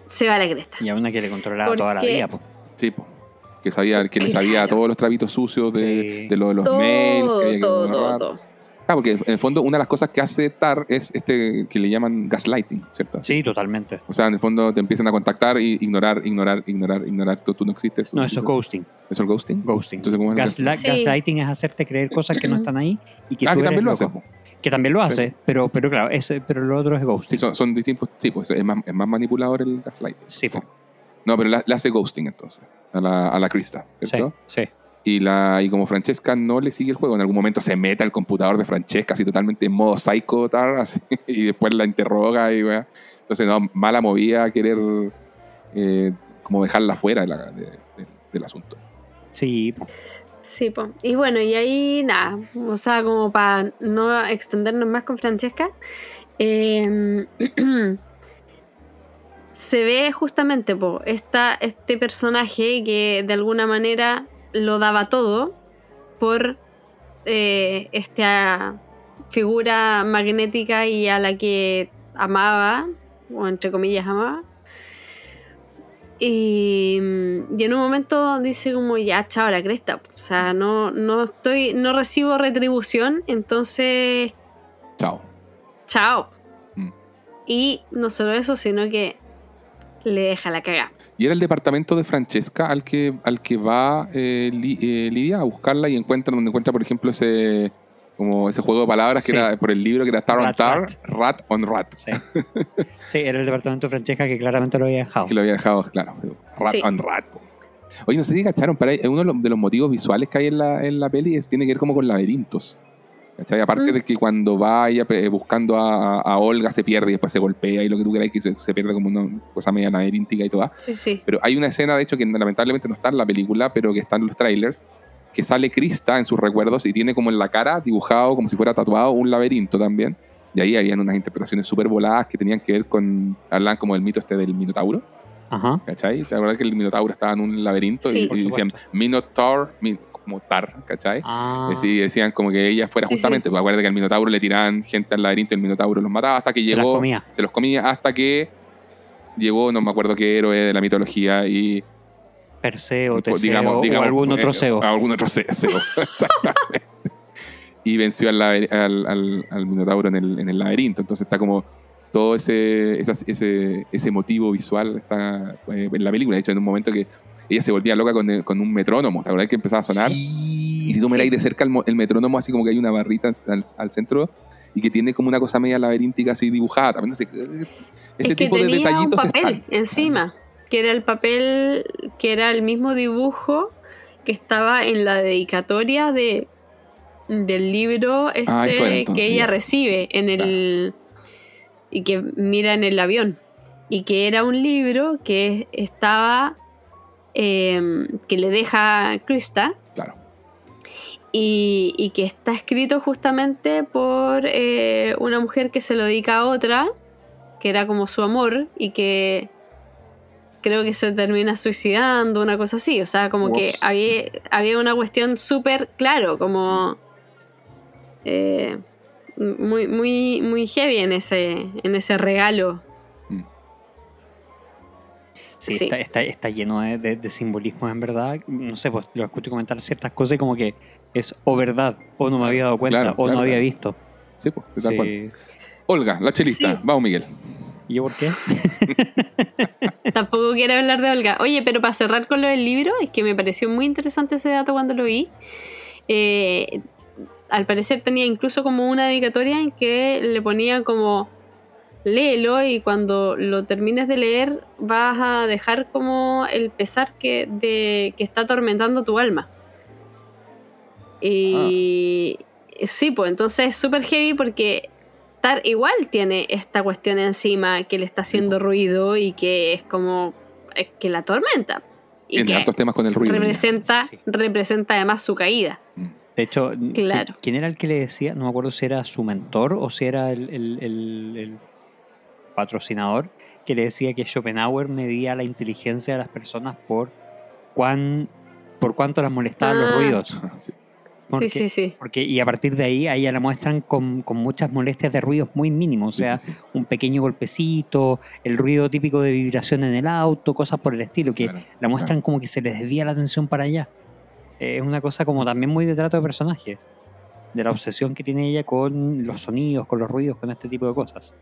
se va la cresta. Y a una que le controlaba toda la vida. po. Sí, po. Que sabía, que le sabía Claro. todos los trabitos sucios de, Sí. de lo de los todo, mails, que había que todo, todo, todo. Claro, porque en el fondo una de las cosas que hace TAR es este que le llaman gaslighting, ¿cierto? Sí, totalmente. O sea, en el fondo te empiezan a contactar y ignorar, ignorar, ignorar, ignorar. Tú, tú no existes. No, eso es ghosting. ¿Eso es ghosting? Ghosting. Entonces, ¿cómo es el Gasla- Sí. Gaslighting es hacerte creer cosas que no están ahí y que Ah, tú que eres también lo hace. Que también lo hace, pero, pero claro, ese, pero lo otro es Sí, ghosting. son, son distintos. Sí, pues es más, es más manipulador el gaslighting. Sí. No, pero le, hace ghosting entonces a la, a la Krista, sí, ¿cierto? sí. Y, la, y como Francesca no le sigue el juego, en algún momento se mete al computador de Francesca así totalmente en modo psycho, tar, *laughs* así, y después la interroga y weá. Entonces, no, mala movida querer eh, como dejarla fuera de la- de- de- del asunto. Sí, po. Sí, po. Y bueno, y ahí nada, o sea, como para no extendernos más con Francesca, eh, *clears throat* se ve justamente po, esta, este personaje que de alguna manera lo daba todo por eh, esta figura magnética y a la que amaba, o entre comillas amaba. Y, y en un momento dice como ya chao la cresta. O sea, no, no estoy, no recibo retribución, entonces Chao. chao. Mm. Y no solo eso, sino que le deja la caga. Y era el departamento de Francesca al que, al que va eh, Li- eh, Lidia a buscarla y encuentra donde encuentra, por ejemplo, ese como ese juego de palabras que era por el libro que era Tar on Rat, Tar, rat. Rat on Rat. Sí. Sí, era el departamento de Francesca que claramente lo había dejado. Que lo había dejado, claro. Rat Sí. on Rat. Oye, no sé si cacharon, pero uno de los, de los motivos visuales que hay en la, en la peli es, tiene que ver como con laberintos. ¿Cachai? Aparte Mm. de que cuando va ella eh, buscando a, a Olga se pierde y después se golpea y lo que tú queráis, que se, se pierde como una cosa media laberíntica y todo. Sí, sí. Pero hay una escena, de hecho, que lamentablemente no está en la película, pero que está en los trailers, que sale Krista en sus recuerdos y tiene como en la cara dibujado, como si fuera tatuado, un laberinto también. Y ahí habían unas interpretaciones súper voladas que tenían que ver con, hablaban como del mito este del Minotauro, Ajá. ¿cachai? ¿Te acuerdas que el Minotauro estaba en un laberinto Sí. y, y decían Minotaur, mi- como tar, ¿cachai? Ah, Y decían como que ella fuera Sí, justamente, pues acuérdate que al Minotauro le tiraban gente al laberinto y el Minotauro los mataba hasta que se las llegó comía. se los comía hasta que llegó, no me acuerdo qué héroe de la mitología y Perseo, Teseo o algún otro eh, Seo. algún otro Seo, *laughs* exactamente. y venció al, laber- al, al- al Minotauro en el, en el laberinto. Entonces está como todo ese, ese, ese motivo visual está eh, en la película. De hecho, en un momento que ella se volvía loca con, el- con un metrónomo, ¿te acuerdas que empezaba a sonar? Y si tú miráis de cerca el, el metrónomo, así como que hay una barrita al, al centro y que tiene como una cosa media laberíntica así dibujada. También no sé, ese es que tipo de tenía un detallitos papel están. encima, que era el papel, que era el mismo dibujo que estaba en la dedicatoria de del libro este Ah, eso era entonces, que ella ya. recibe en el y que mira en el avión y que era un libro que estaba eh, que le deja Krista Claro. y, y que está escrito justamente por eh, una mujer que se lo dedica a otra, que era como su amor, y que creo que se termina suicidando, una cosa así. O sea, como que había, había una cuestión súper claro, como eh, muy, muy, muy heavy en ese, en ese regalo. Sí, Sí. Está, está, está lleno de, de- de simbolismos en verdad. No sé, pues lo escucho comentar ciertas cosas y como que es o verdad, o no me había dado cuenta, Claro, o claro, no había claro. visto. Sí, pues, tal Sí. cual. Olga, la chelista. Sí. Vamos, Miguel. ¿Y yo por qué? *laughs* *laughs* Tampoco quiero hablar de Olga. Oye, pero para cerrar con lo del libro, es que me pareció muy interesante ese dato cuando lo vi. Eh, al parecer tenía incluso como una dedicatoria en que le ponía como léelo y cuando lo termines de leer vas a dejar como el pesar que, de, que está atormentando tu alma. Y sí, pues entonces es súper heavy porque Tar igual tiene esta cuestión encima que le está haciendo ruido y que es como es que la atormenta. Y Tiene que hartos temas con el ruido. representa, Sí. representa además su caída. Mm. De hecho, Claro. ¿quién era el que le decía? No me acuerdo si era su mentor o si era el, el- el- el patrocinador que le decía que Schopenhauer medía la inteligencia de las personas por cuán por cuánto las molestaban los Ah. ruidos. Sí. Porque, sí, sí, sí. porque- y a partir de ahí, a ella la muestran con, con muchas molestias de ruidos muy mínimos. O sea, sí, sí. un pequeño golpecito, el ruido típico de vibración en el auto, cosas por el estilo, que Claro. la muestran como que se les desvía la atención para allá. Es una cosa como también muy de trato de personaje. de la obsesión que tiene ella con los sonidos, con los ruidos, con este tipo de cosas.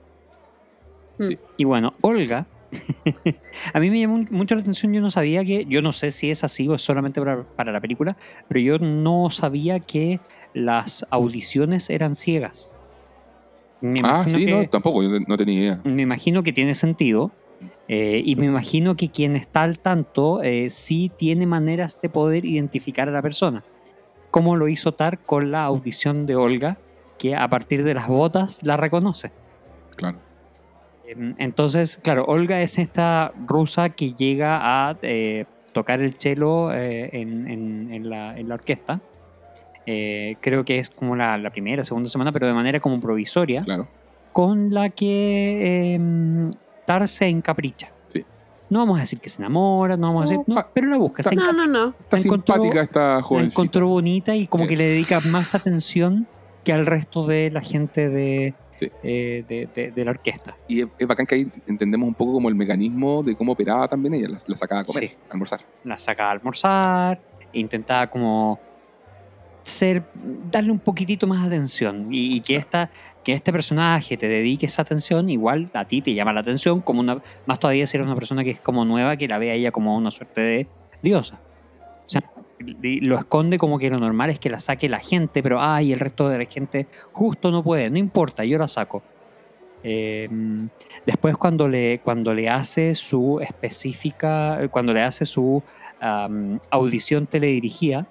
Sí. Y bueno, Olga, *laughs* a mí me llamó mucho la atención, yo no sabía que, yo no sé si es así o es solamente para, para la película, pero yo no sabía que las audiciones eran ciegas. Me Ah, sí, que- no, tampoco, yo no tenía idea. me imagino que tiene sentido. eh, y me imagino que quien está al tanto eh, sí tiene maneras de poder identificar a la persona. Como lo hizo Tar con la audición de Olga, que a partir de las botas la reconoce. Claro. Em, Entonces, claro, Olga es esta rusa que llega a eh, tocar el cello eh, en, en- en la, en la orquesta. Eh, creo que es como la, la primera, segunda semana, pero de manera como provisoria Claro. con la que eh, Tar se encapricha. Sí. No vamos a decir que se enamora, no vamos a decir, no, pero la busca, se ta- No, no, no. Está La encontró- simpática esta la jovencita. encontró bonita y como que le dedica más atención que al resto de la gente de, Sí. eh, de, de- de la orquesta. Y es, es bacán que ahí entendemos un poco como el mecanismo de cómo operaba también ella. La, la sacaba a comer, Sí. a almorzar. La saca a almorzar, intentaba como ser, darle un poquitito más atención y, y que esta que este personaje te dedique esa atención, igual a ti te llama la atención, como una, más todavía si eres una persona que es como nueva, que la ve a ella como una suerte de diosa. O sea, y lo esconde como que lo normal es que la saque la gente, pero ay, el resto de la gente justo no puede, no importa, yo la saco. Eh, después cuando le, cuando le hace su específica, cuando le hace su am, audición teledirigida,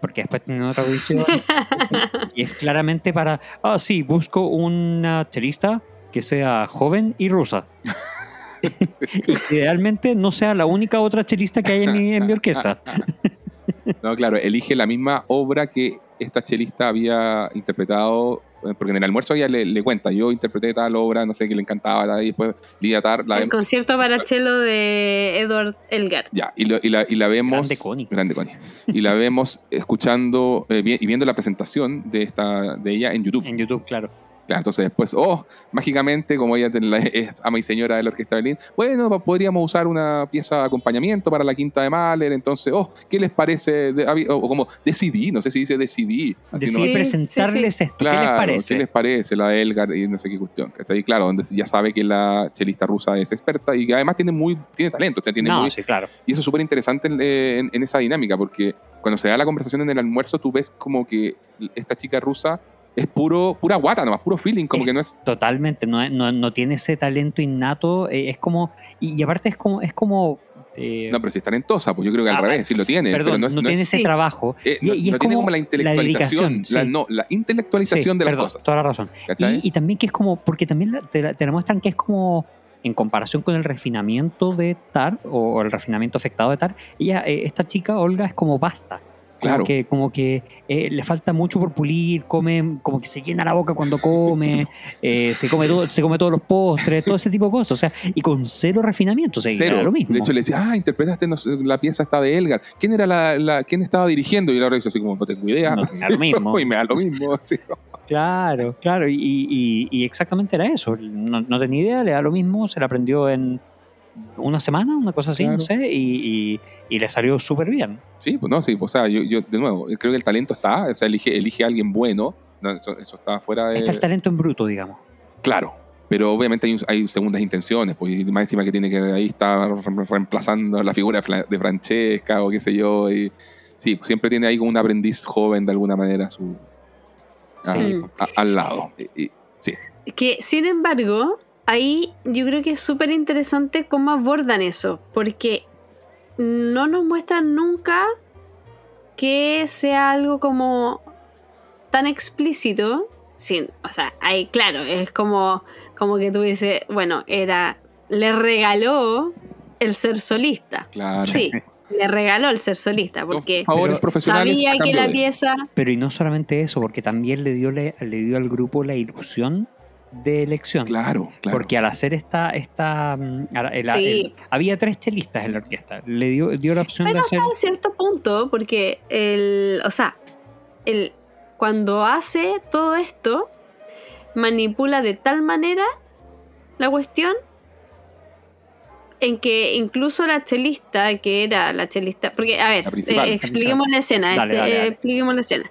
porque después tiene otra audición *laughs* y es claramente para, ah, sí, busco una chelista que sea joven y rusa. *laughs* *laughs* idealmente no sea la única otra chelista que hay en mi, en mi orquesta. No, claro, elige la misma obra que esta chelista había interpretado, eh, porque en el almuerzo ella le, le cuenta, yo interpreté tal obra, no sé, que le encantaba, tal, y después Lidia Tar, la El vemos, concierto para cello de Edward Elgar. ya, y, lo- y la, y la vemos, Grande Connie. grande Connie. y la vemos escuchando eh, vi- y viendo la presentación de esta de ella en YouTube. En YouTube, claro. Claro, entonces después, oh, mágicamente, como ella es ama y señora de la Orquesta de Berlín, bueno, podríamos usar una pieza de acompañamiento para la quinta de Mahler, entonces, oh, ¿qué les parece? De- o, o como decidí, no sé si dice decidí. así, Decidí ¿no? Sí, presentarles esto. Claro, ¿Qué les parece? ¿qué les parece? La de Elgar y no sé qué cuestión. ¿cachai? Claro, donde ya sabe que la chelista rusa es experta y que además tiene muy tiene talento, o sea, tiene no, muy, sí, claro. y eso es súper interesante en, en- en esa dinámica, porque cuando se da la conversación en el almuerzo, tú ves como que esta chica rusa es puro, pura guata nomás, puro feeling, como Es- que no es... Totalmente, no, no, no tiene ese talento innato, eh, es como, y, y aparte es como, es como eh, No, pero si es talentosa, pues yo creo que al ah, revés, sí lo tiene, Perdón, pero no es... no no tiene es- ese Sí. trabajo. eh, y- no- y es no tiene como como la intelectualización, dedicación, la, sí. no, la intelectualización Sí, de las perdón, cosas. Toda la razón. Y, y también que es como, porque también la- te, la- te la muestran que es como, en comparación con el refinamiento de Tar, o el refinamiento afectado de Tar, ella, eh, esta chica, Olga, es como basta. Como Claro. que, como que eh, le falta mucho por pulir, come, como que se llena la boca cuando come, *laughs* eh, se, come todo, se come todos los postres, todo ese tipo de cosas. O sea, y con cero refinamiento, o sea, Cero. era lo mismo. De hecho, le decía, ah, interpretaste no la pieza esta de Elgar. ¿Quién era la, la- quién estaba dirigiendo? Y ahora dice así como, no tengo idea. No, me da lo *laughs* mismo. y me da lo mismo. *laughs* así. Claro, claro, y, y- y exactamente era eso. No, no tenía idea, le da lo mismo, se la aprendió en una semana, una cosa así, no sé, y, y- y le salió súper bien. Sí, pues no, sí, pues, o sea, yo, yo, de nuevo, creo que el talento está, o sea, elige, elige a alguien bueno, no, eso, eso está fuera de... Está el talento en bruto, digamos. Claro, pero obviamente hay, hay segundas intenciones, pues más encima que tiene que ahí está re- reemplazando la figura de Fra- de Francesca o qué sé yo, y sí, pues, siempre tiene ahí como un aprendiz joven de alguna manera su, Sí. a- al lado. Y- y- sí, Que, sin embargo, ahí yo creo que es súper interesante cómo abordan eso, porque no nos muestran nunca que sea algo como tan explícito. Sin, o sea, ahí claro, es como, como que tú dices, bueno, era, le regaló el ser solista. claro. Sí, *laughs* le regaló el ser solista, porque favores pero profesionales sabía que la pieza Pero y no solamente eso, porque también le dio, le, le dio al grupo la ilusión de elección. Claro, claro. Porque al hacer esta, esta mm, el- Sí. el- había tres chelistas en la orquesta. Le dio, dio la opción Pero de hacer. hasta cierto punto, porque el, o sea, el, cuando hace todo esto, manipula de tal manera la cuestión en que incluso la chelista, que era la chelista, porque, a ver, La eh, expliquemos la escena, Dale, este, dale, dale. expliquemos la escena.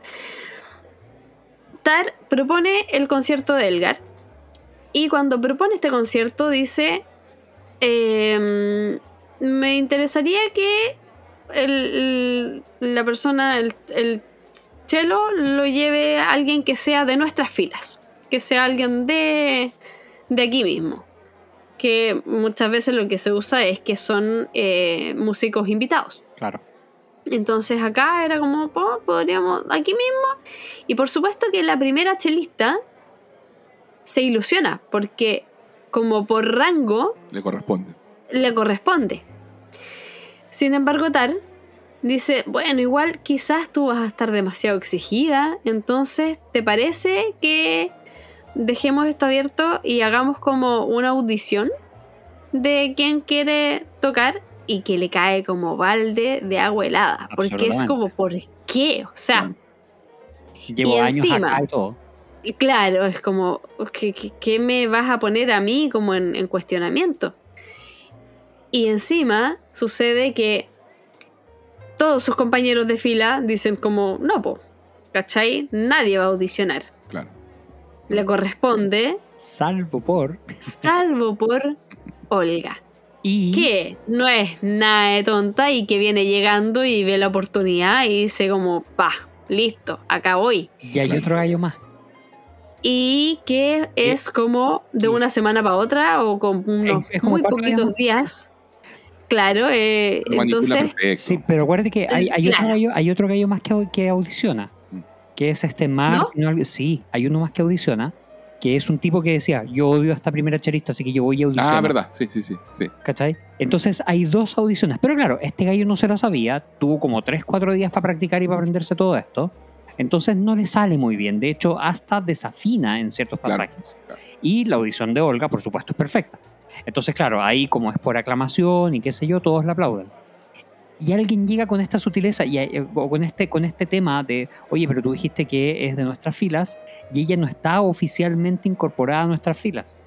Tar propone el concierto de Elgar. Y cuando propone este concierto dice, em, me interesaría que el- el- la persona, el, el chelo, lo lleve a alguien que sea de nuestras filas. Que sea alguien de, de aquí mismo. Que muchas veces lo que se usa es que son eh, músicos invitados. Claro. Entonces acá era como, po- podríamos, aquí mismo. Y por supuesto que la primera chelista se ilusiona, porque como por rango Le corresponde. le corresponde. Sin embargo, Tar dice, bueno, igual quizás tú vas a estar demasiado exigida, entonces, ¿te parece que dejemos esto abierto y hagamos como una audición de quién quiere tocar y que le cae como balde de agua helada? Porque es como, ¿por qué? O sea, Llevo Y años encima- acá y todo. Y claro, es como, ¿qué, qué- qué me vas a poner a mí como en, en cuestionamiento? Y encima sucede que todos sus compañeros de fila dicen como, no, po, ¿cachai? Nadie va a audicionar. Claro. Le corresponde, Salvo por. salvo por Olga, Y. que no es nada de tonta y que viene llegando y ve la oportunidad y dice como, pa, listo, acá voy. Y hay Claro. otro gallo más. Y que es como de una semana para otra o con unos Es- es muy días poquitos más. días. Claro, eh, entonces, perfecto. Sí, pero acuérdate que hay, hay otro, Claro. gallo, hay otro gallo más que, que audiciona. Mm. Que es este Martin. o algo- Sí, hay uno más que audiciona. Que es un tipo que decía: Yo odio a esta primera charista, así que yo voy a audicionar. Ah, verdad. Sí, sí, sí. sí. ¿Cachai? Entonces hay dos audiciones. Pero claro, este gallo no se la sabía. Tuvo como 3, 4 días para practicar y para aprenderse todo esto. Entonces no le sale muy bien. De hecho, hasta desafina en ciertos Claro, pasajes. claro. Y la audición de Olga, por supuesto, es perfecta. Entonces, claro, ahí como es por aclamación y qué sé yo, todos la aplauden. Y alguien llega con esta sutileza y, eh, o con este, con este tema de, oye, pero tú dijiste que es de nuestras filas y ella no está oficialmente incorporada a nuestras filas.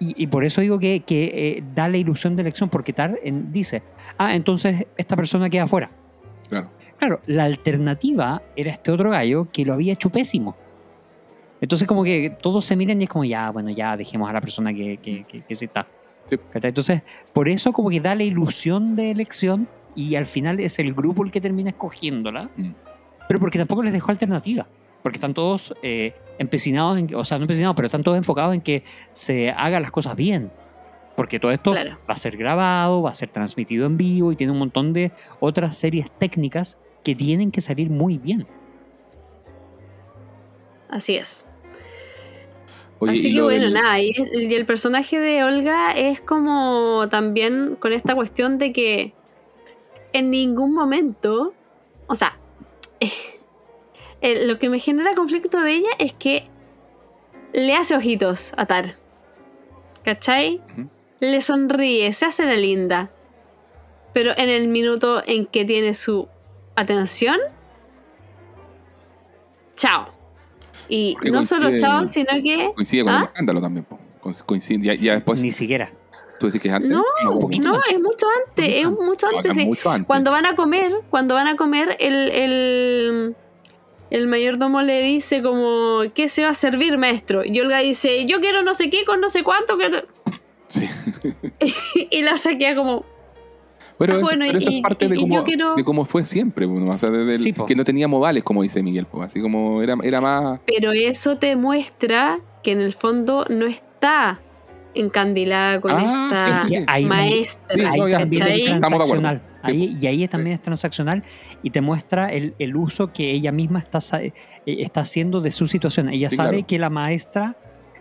Y, y por eso digo que, que, eh, da la ilusión de elección, porque Tar en- dice, ah, entonces esta persona queda fuera. Claro. Claro, la alternativa era este otro gallo que lo había hecho pésimo. Entonces como que todos se miran y es como, ya, bueno, ya dejemos a la persona que, que, que, que sí está. Sí. Entonces, por eso como que da la ilusión de elección y al final es el grupo el que termina escogiéndola, Mm. pero porque tampoco les dejó alternativa. Porque están todos eh, empecinados, en, o sea, no empecinados, pero están todos enfocados en que se hagan las cosas bien. Porque todo esto Claro. va a ser grabado, va a ser transmitido en vivo y tiene un montón de otras series técnicas que tienen que salir muy bien. así es. Oye, Así que bueno, del- nada, y el, y el personaje de Olga es como también con esta cuestión de que en ningún momento, o sea, *laughs* eh, lo que me genera conflicto de ella es que le hace ojitos a Tar. ¿Cachai? Le sonríe, se hace la linda. Pero en el minuto en que tiene su atención, chao. Y Porque no solo chao, sino que Coincide con ¿Ah? el escándalo también. Coincide, ya, ya después, Ni siquiera. tú decís que es antes. No, No, es mucho antes, es mucho antes. sí. mucho antes. Cuando van a comer, cuando van a comer, el, el, el mayordomo le dice como, ¿qué se va a servir, maestro? Y Olga dice, yo quiero no sé qué con no sé cuánto. que-". Sí. *laughs* y la otra queda como, Pero, Ah, bueno, pero eso y- es parte y- de, y cómo, yo quiero- de cómo fue siempre. bueno, o sea, Sí, que no tenía modales, como dice Miguel. po, Así como era, era más. pero eso te muestra que en el fondo no está encandilada con Ah, esta sí, sí, sí. Ahí- maestra. Sí, ahí no, ya, también es ¿cachai? Estamos de acuerdo. transaccional. Ahí- y ahí también es transaccional y te muestra el, el uso que ella misma está, eh, está haciendo de su situación. Ella Sí, sabe claro. que la maestra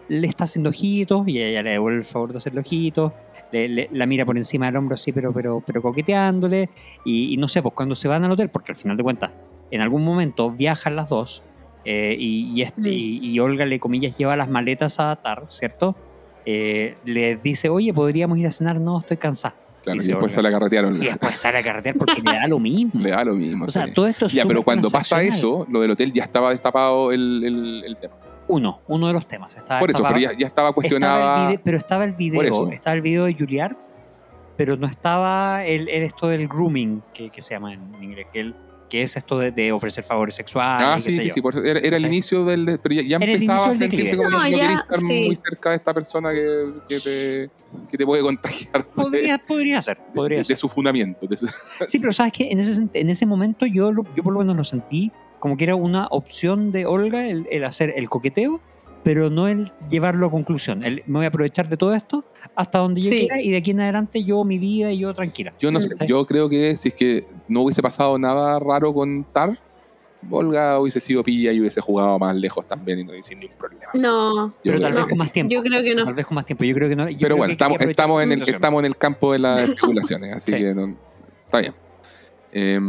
le está haciendo ojitos y ella le devuelve el favor de hacerle ojitos. Le- le- la mira por encima del hombro así, pero, pero, pero coqueteándole. Y, y no sé, pues cuando se van al hotel, porque al final de cuentas, en algún momento viajan las dos eh, y, y este- Mm. y- Olga le, comillas, lleva las maletas a Tar, ¿cierto? Eh, le dice, oye, podríamos ir a cenar, no, estoy cansada. Claro, Y después se vuelve. la carretearon. Y después sale a carretear porque le da lo mismo. *laughs* Le da lo mismo. O sea, sí. todo esto es Ya, pero cuando pasa eso, lo del hotel ya estaba destapado el, el- el tema. Uno, uno de los temas. Estaba Por eso, destapado. pero ya, ya estaba Estaba el cuestionada. vide- pero estaba el Por video, eso. estaba el video de Juilliard, pero no estaba el, el esto del grooming, que, que se llama en inglés, que el, que es esto de, de ofrecer favores sexuales. Ah, sí, sí, sí. por eso era, era el inicio del. de- pero ya, ya empezaba a sentirse como No, no ya, estar sí. muy cerca de esta persona que, que te, que te puede contagiar de, Podría, podría ser, de- podría de ser. su fundamento. de su- Sí, pero sabes que en ese, sent- en ese momento yo, yo por lo menos lo sentí como que era una opción de Olga el, el hacer el coqueteo, pero no el llevarlo a conclusión. El, me voy a aprovechar de todo esto hasta donde yo Sí. quiera y de aquí en adelante yo mi vida y yo tranquila. Yo no Mm. sé, yo creo que si es que no hubiese pasado nada raro con Tar, Olga hubiese sido pilla y hubiese jugado más lejos también y no sin ningún problema. No, Yo Pero creo tal que vez sí. con más tiempo. yo creo que no. Tal vez con más tiempo. Yo creo que no. yo creo Pero bueno, que estamos, estamos, en el, estamos en el campo de las *laughs* especulaciones, así Sí. que no- está bien. Eh,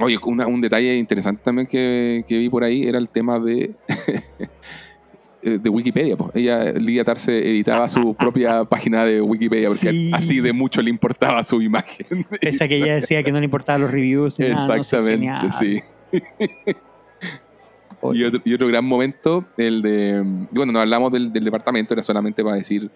oye, una- un detalle interesante también que, que vi por ahí era el tema de, *laughs* eh, de Wikipedia. po. Ella, Lidia Tarse, editaba su *laughs* propia página de Wikipedia porque Sí. así de mucho le importaba su imagen. Pese a que ella decía que no le importaban los reviews. ni nada, no sé, Exactamente, sí. *laughs* Y otro, y otro gran momento, el de. Bueno, no hablamos del, del departamento, era solamente para decir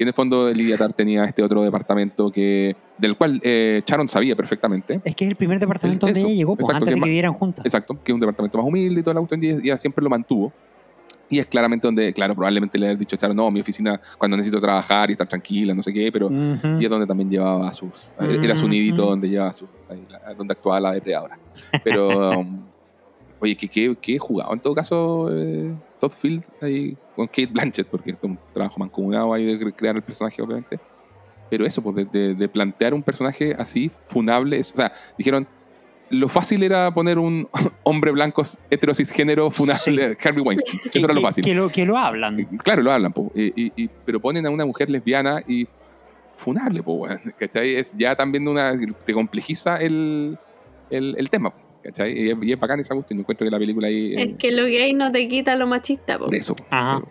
que en el fondo Lidia Tar tenía este otro departamento que del cual eh, Sharon sabía perfectamente. Es que es el primer departamento El- donde eso, ella llegó, pues, exacto, antes que de que vivieran juntas. Exacto, que es un departamento más humilde y toda la cuestión, y ella siempre lo mantuvo. Y es claramente donde, claro, probablemente le haber dicho a Sharon, no, mi oficina cuando necesito trabajar y estar tranquila, no sé qué, pero. Y es donde también llevaba a sus. Era su nidito donde llevaba sus. donde actuaba la depredadora. Pero. *laughs* um, oye, ¿qué, qué, qué jugado en todo caso eh, Todd Field ahí con Kate Blanchett? Porque esto es un trabajo mancomunado ahí de cre- crear el personaje, obviamente. Pero eso, pues de, de- de plantear un personaje así, funable. es- o sea, dijeron. Lo fácil era poner un *laughs* hombre blanco hetero cisgénero funable, Harvey Weinstein. Que- Eso era lo que- fácil. Que lo, que lo hablan. Claro, lo hablan, po. Y- y- y- pero ponen a una mujer lesbiana y funable, po, ¿cachai? Es ya también una, te complejiza el, el, el tema, po, ¿cachai? Y es, y es bacán esa cuestión. Yo encuentro que la película ahí... eh, Es que lo gay no te quita lo machista, po. por eso, Ajá. sí, po.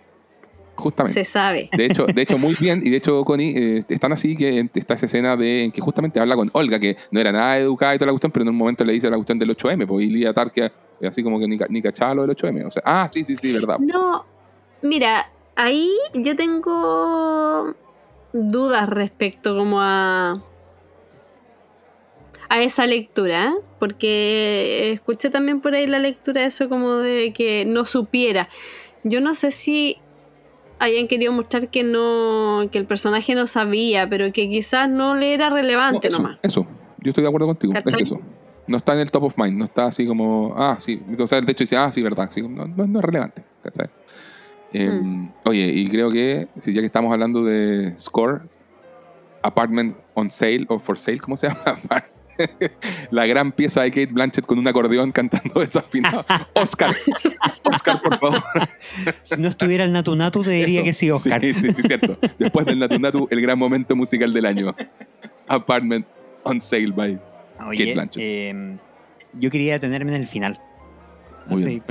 justamente. se sabe. De hecho, de hecho, muy bien, y de hecho, Connie, eh, están así que está esa escena de, en que justamente habla con Olga, que no era nada educada y toda la cuestión, pero en un momento le dice la cuestión del 8M, pues, y Tarkia, así como que ni, ni cachaba lo del 8M. O sea, ah, sí, sí, sí, verdad. No, mira, ahí yo tengo dudas respecto como a a esa lectura, porque escuché también por ahí la lectura eso como de que no supiera. Yo no sé si hayan querido mostrar que no que el personaje no sabía, pero que quizás no le era No, relevante eso, nomás. eso, yo estoy de acuerdo contigo, es eso. No está en el top of mind, no está así como, ah, sí. O sea, de hecho dice, ah, sí, verdad. Sí, no, no- no es relevante. ¿cachai? Eh, Mm. Oye, y creo que, si ya que estamos hablando de Score, Apartment on Sale o For Sale, ¿cómo se llama? *laughs* *laughs* La gran pieza de Kate Blanchett con un acordeón cantando *laughs* desafinado. Oscar, Oscar, por favor. Si no estuviera el Natu Natu, te diría Eso. que sí, Oscar. Sí, sí, sí, cierto. Después del Natu Natu, el gran momento musical del año. Apartment on Sale by Oye, Kate Blanchett. eh, yo quería detenerme en el final. Muy Así,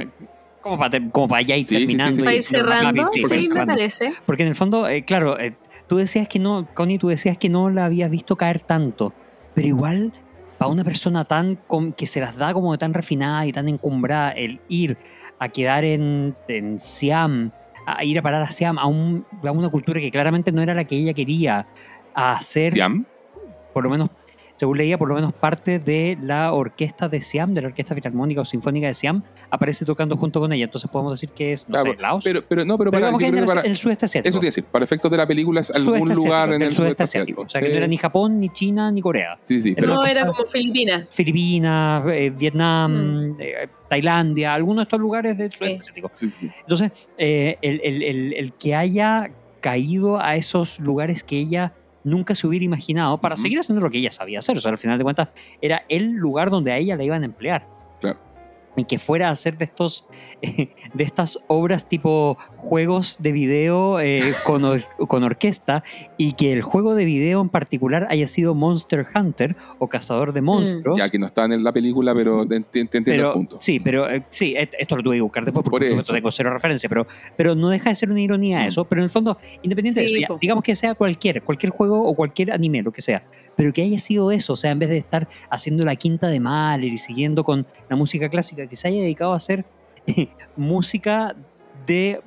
como para, te- como para ya ir Sí, sí, sí, terminando. sí, Para y- ir cerrando, rápido, sí, me cerrando. parece. Porque en el fondo, eh, claro, eh, tú decías que no, Connie, tú decías que no la habías visto caer tanto, pero igual para una persona tan con- que se las da como de tan refinada y tan encumbrada, el ir a quedar en, en Siam, a ir a parar a Siam, a, un- a una cultura que claramente no era la que ella quería, a hacer, Siam. por lo menos, según leía, por lo menos parte de la orquesta de Siam, de la Orquesta Filarmónica o Sinfónica de Siam, aparece tocando junto con ella. Entonces podemos decir que es, no Claro, sé, Laos. Pero, pero no, pero, Pero para, que para- el sudeste asiático. Eso a decir, para efectos de la película es algún Sudeste lugar en del el sudeste sudeste asiático. asiático. O sea, que no era ni Japón, ni China, ni Corea. Sí, sí, pero no, era como Filipinas. Filipinas, eh, Vietnam, Mm. eh, Tailandia, algunos de estos lugares del sudeste asiático. sí, sí. Entonces, eh, el, el- el- el que haya caído a esos lugares que ella nunca se hubiera imaginado para seguir haciendo lo que ella sabía hacer. O sea, al final de cuentas, era el lugar donde a ella la iban a emplear. Y que fuera a hacer de estos *laughs* de estas obras tipo juegos de video eh, *laughs* con, or- con orquesta y que el juego de video en particular haya sido Monster Hunter o Cazador de Monstruos. Ya que no están en la película, pero te, te- entiendo Pero, el punto. sí, pero eh, sí, esto lo tuve que buscar después porque Por tengo cero referencia, pero, pero no deja de ser una ironía Mm. eso. Pero en el fondo, independiente Sí, de eso, ya, digamos que sea cualquier, cualquier juego o cualquier anime, lo que sea, pero que haya sido eso, o sea, en vez de estar haciendo la quinta de Mahler y siguiendo con la música clásica, que se haya dedicado a hacer *laughs* música de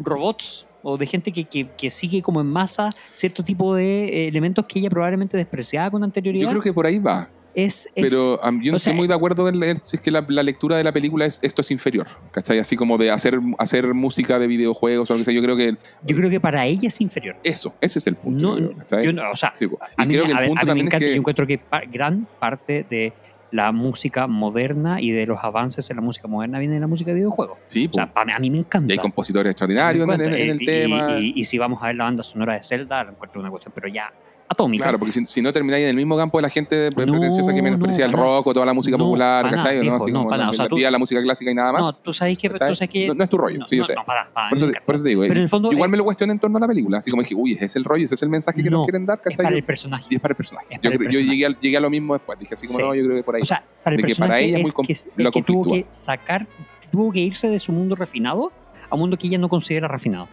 robots o de gente que, que- que sigue como en masa cierto tipo de eh, elementos que ella probablemente despreciaba con anterioridad. Yo creo que por ahí va. es... es- Pero am, yo no sea, estoy muy de acuerdo en leer si es que la, la lectura de la película es esto es inferior. ¿Cachai? Así como de hacer, hacer música de videojuegos o lo que sea. Yo creo que yo creo que para ella es inferior. eso, ese es el punto. No, yo creo, ¿cachai? yo no- o sea, Sí, a mí, creo que el punto a mí me encanta, es yo encuentro que pa- gran parte de la música moderna y de los avances en la música moderna viene de la música de videojuegos. sí, O sea, pa- a mí me encanta. y hay compositores extraordinarios en, en- en el Y- tema. Y, y si vamos a ver la banda sonora de Zelda, la encuentro una cuestión, pero ya atómica. Claro, porque si, si no termináis en el mismo campo de la gente No, pretenciosa que no, menosprecia el para nada. rock o toda la música No, popular, para ¿cachai? nada, ¿no? Así no, como para la, nada. O sea, la tú- vida, la música clásica y nada más. No, tú sabes que, tú sabes que no, no es tu rollo, no, sí, yo no, sé. no, para- para, por, a eso, por te digo, Pero en el fondo igual es- me lo cuestioné en torno a la película, así como dije, uy, ese es el rollo, ese es el mensaje que No, nos quieren dar, es ¿cachai? para Yo- el personaje. y es para el personaje. Es Yo, para el llegué, al- llegué a lo mismo después, dije así como, Sí. no, yo creo que por ahí. O sea, para el de que para personaje ella es muy es que, es que tuvo que sacar, tuvo que irse de su mundo refinado a un mundo que ella no considera refinado.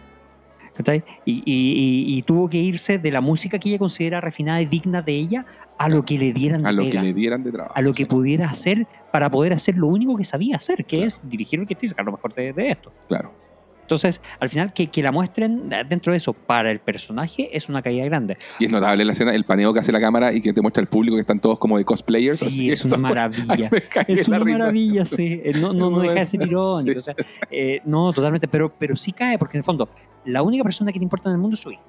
¿Cachai? Y, y- y- y tuvo que irse de la música que ella considera refinada y digna de ella a lo que le dieran de a lo que le dieran de trabajo. a lo que sí, pudiera hacer para poder hacer lo único que sabía hacer, que Claro. es dirigir orquesta y sacar lo mejor de, de esto. Claro. Entonces, al final, que, que la muestren dentro de eso para el personaje es una caída grande. Y es notable la escena, el paneo que hace la cámara y que te muestra el público que están todos como de cosplayers. Sí, así, es una *laughs* Ay, maravilla. Es una risa. maravilla, sí. Eh, No, no, no *laughs* deja de ser Sí. irónico. o sea, eh, no, totalmente. Pero, pero sí cae, porque en el fondo, la única persona que te importa en el mundo es su hijo.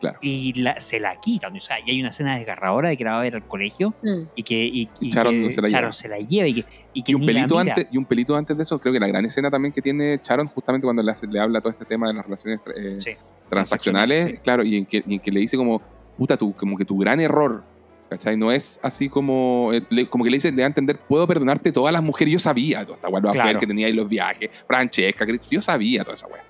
Claro. Y la- se la quitan. O sea, y hay una escena desgarradora de que la va a ver al colegio Mm. y que, y, y Sharon que se la lleva. se la lleva y que, y que Y un, pelito antes, y un pelito antes de eso, creo que la gran escena también que tiene Sharon, justamente cuando le, hace- le habla todo este tema de las relaciones eh, Sí. transaccionales, Sí. claro, y en, que, y en que le dice como, puta, tu, como que tu gran error, ¿cachai? No es así como, eh, como que le dice, le da a entender, puedo perdonarte todas las mujeres, yo sabía toda esta weá, Claro. que tenía ahí los viajes, Francesca, yo sabía toda esa weá.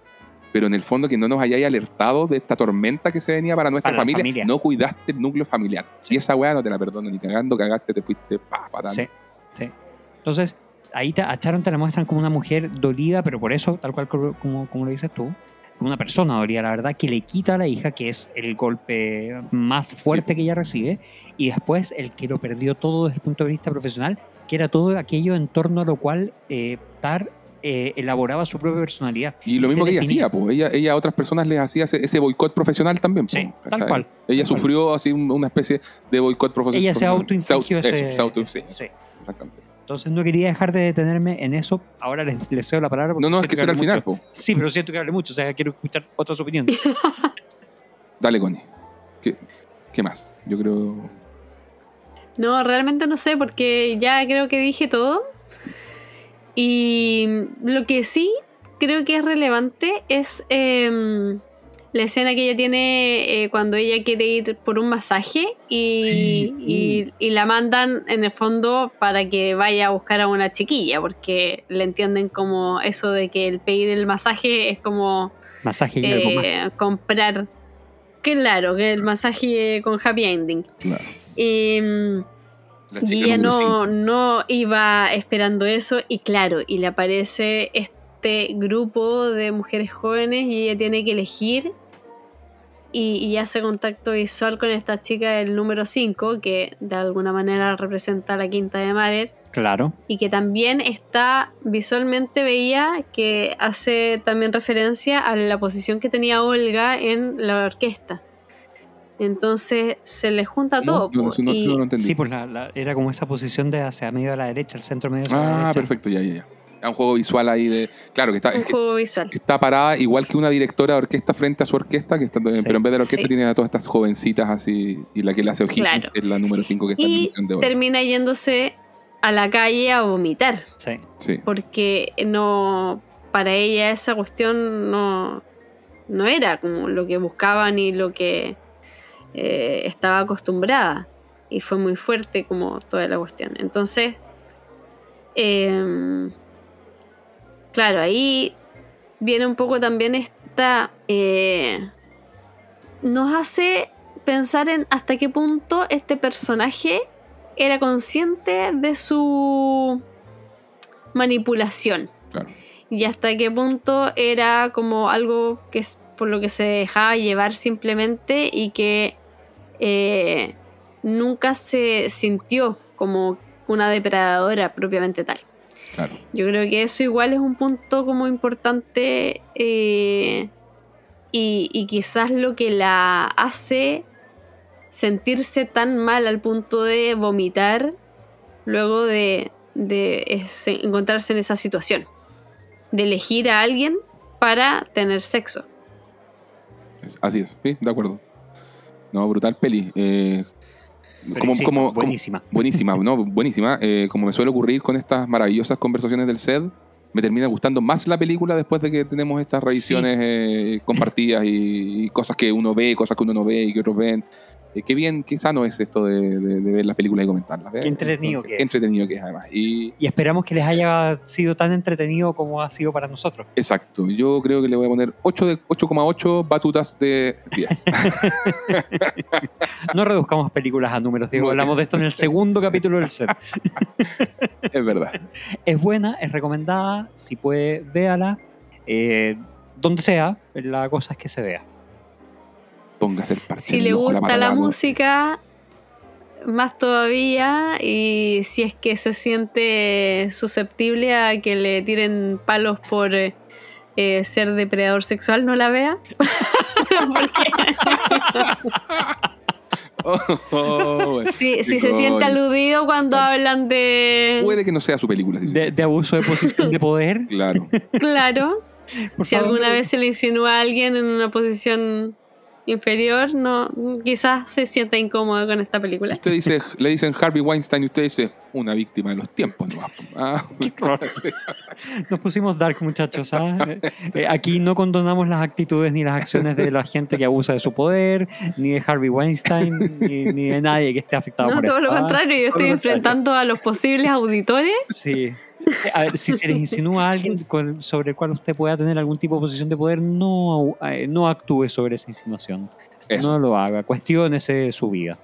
Pero en el fondo que no nos hayáis alertado de esta tormenta que se venía para nuestra Para familia, familia. no cuidaste el núcleo familiar. Sí. Y esa weá no te la perdono ni cagando, cagaste, te fuiste pa, patán. Sí, sí. Entonces, ahí te, a Sharon te la muestran como una mujer dolida, pero por eso, tal cual como, como, como lo dices tú, como una persona dolida, la verdad, que le quita a la hija, que es el golpe más fuerte Sí. que ella recibe, y después el que lo perdió todo desde el punto de vista profesional, que era todo aquello en torno a lo cual eh, Tar eh, elaboraba su propia personalidad. Y lo mismo que ella hacía, pues ella, ella a otras personas les hacía ese, ese boicot profesional también. po, Sí, tal cual, Ella tal cual. sufrió así un- una especie de boicot profesional. Ella se autoinfligió Eso, ese... se auto- sí, sí. exactamente. Entonces no quería dejar de detenerme en eso. Ahora les, les cedo la palabra. porque No, no, es que será al final, po. Sí, pero siento que hablé mucho. O sea, quiero escuchar otras opiniones. *laughs* Dale, Connie. ¿Qué, ¿Qué más? Yo creo. No, realmente no sé, porque ya creo que dije todo. Y lo que sí creo que es relevante es em, la escena que ella tiene eh, cuando ella quiere ir por un masaje y, y- y la mandan en el fondo para que vaya a buscar a una chiquilla, porque le entienden como eso de que el pedir el masaje es como Masaje y algo más. eh, comprar. Claro, que el masaje con happy ending. Claro. Y, número no, no iba esperando eso y claro, y le aparece este grupo de mujeres jóvenes y ella tiene que elegir y, y hace contacto visual con esta chica del número 5 que de alguna manera representa la quinta de Marer Claro. y que también está visualmente veía que hace también referencia a la posición que tenía Olga en la orquesta. Entonces se le junta todo. No, no, y-. Sí, pues la- la- era como esa posición de hacia medio a la derecha, el centro medio hacia la ah, derecha. perfecto, ya, ya, ya. Es un juego visual ahí de. Claro, que está, un es que juego visual. está parada igual que una directora de orquesta frente a su orquesta, que está, Sí. pero en vez de la orquesta Sí. tiene a todas estas jovencitas así, y la que le hace ojitos Claro. es la número 5 que está en Y dimensión de oro. termina yéndose a la calle a vomitar, Sí. Sí. porque no para ella esa cuestión no, no era como lo que buscaba ni lo que eh, estaba acostumbrada. Y fue muy fuerte como toda la cuestión. Entonces, em, claro, ahí viene un poco también esta... eh, nos hace pensar en hasta qué punto este personaje era consciente de su manipulación Claro. y hasta qué punto era como algo que es por lo que se dejaba llevar simplemente y que eh, nunca se sintió como una depredadora propiamente tal. Claro. Yo creo que eso igual es un punto como importante eh, y, y quizás lo que la hace sentirse tan mal al punto de vomitar luego de, encontrarse en esa situación. De elegir a alguien para tener sexo. Así es, sí, de acuerdo. No, brutal peli. Eh, como, sí, como- como- buenísima. *laughs* buenísima, ¿no? Buenísima. Eh, como me suele ocurrir con estas maravillosas conversaciones del set, me termina gustando más la película después de que tenemos estas revisiones eh, compartidas y, y cosas que uno ve, cosas que uno no ve y que otros ven. Eh, qué bien, qué sano es esto de, de- de ver las películas y comentarlas. ¿ves? Qué entretenido que Qué es. entretenido que es, además. Y Y esperamos que les haya sido tan entretenido como ha sido para nosotros. exacto, yo creo que le voy a poner 8 de 8,8 batutas de 10. *laughs* No reduzcamos películas a números, Diego. Bueno. Hablamos de esto en el segundo capítulo del set. *laughs* es verdad. Es buena, es recomendada. Si puede, véala. Eh, donde sea, la cosa es que se vea. Póngase el parche Si le gusta la música, más todavía. Y si es que se siente susceptible a que le tiren palos por eh, eh, ser depredador sexual, no la vea. *laughs* *laughs* Oh, *laughs* bueno. si, se siente aludido cuando hablan de. Puede que no sea su película. si De, de abuso de posición de poder. Claro. Claro. Por si favor. alguna vez se le insinúa a alguien en una posición inferior, no, quizás se sienta incómodo con esta película. Usted dice, le dicen Harvey Weinstein y usted dice una víctima de los tiempos. nomás. Ah, *laughs* *laughs* Nos pusimos dark, muchachos. ¿ah? Eh, eh, aquí no condonamos las actitudes ni las acciones de la gente que abusa de su poder, ni de Harvey Weinstein, ni, ni de nadie que esté afectado No, por todo esto, lo ¿ah? contrario, yo estoy enfrentando a los posibles auditores. Sí. Eh, A ver, si se les insinúa *laughs* a alguien con- sobre el cual usted pueda tener algún tipo de posición de poder, no, eh, no actúe sobre esa insinuación. Eso. No lo haga, cuestiónese su vida.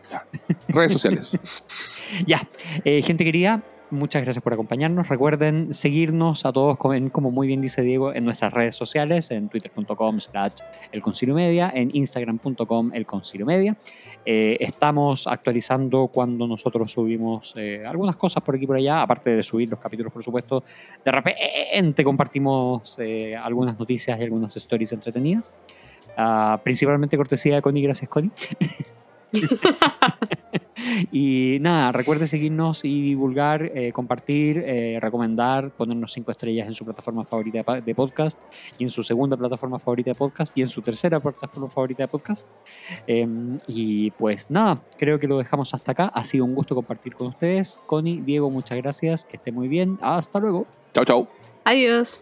Redes sociales. *laughs* Ya, eh, gente querida, muchas gracias por acompañarnos. Recuerden seguirnos a todos, como, muy bien dice Diego, en nuestras redes sociales, en twitter.com slash el concilio media, en instagram.com el concilio media. Eh, estamos actualizando cuando nosotros subimos eh, algunas cosas por aquí y por allá, aparte de subir los capítulos, por supuesto. De repente compartimos eh, algunas noticias y algunas stories entretenidas. Ah, principalmente cortesía de Connie, gracias Connie. *laughs* *laughs* y nada, recuerde seguirnos y divulgar, eh, compartir, eh, recomendar, ponernos cinco estrellas en su plataforma favorita de podcast y en su segunda plataforma favorita de podcast y en su tercera plataforma favorita de podcast. Em, y pues nada, creo que lo dejamos hasta acá. Ha sido un gusto compartir con ustedes. Connie, Diego, muchas gracias. Que esté muy bien. Hasta luego. Chao, chao. Adiós.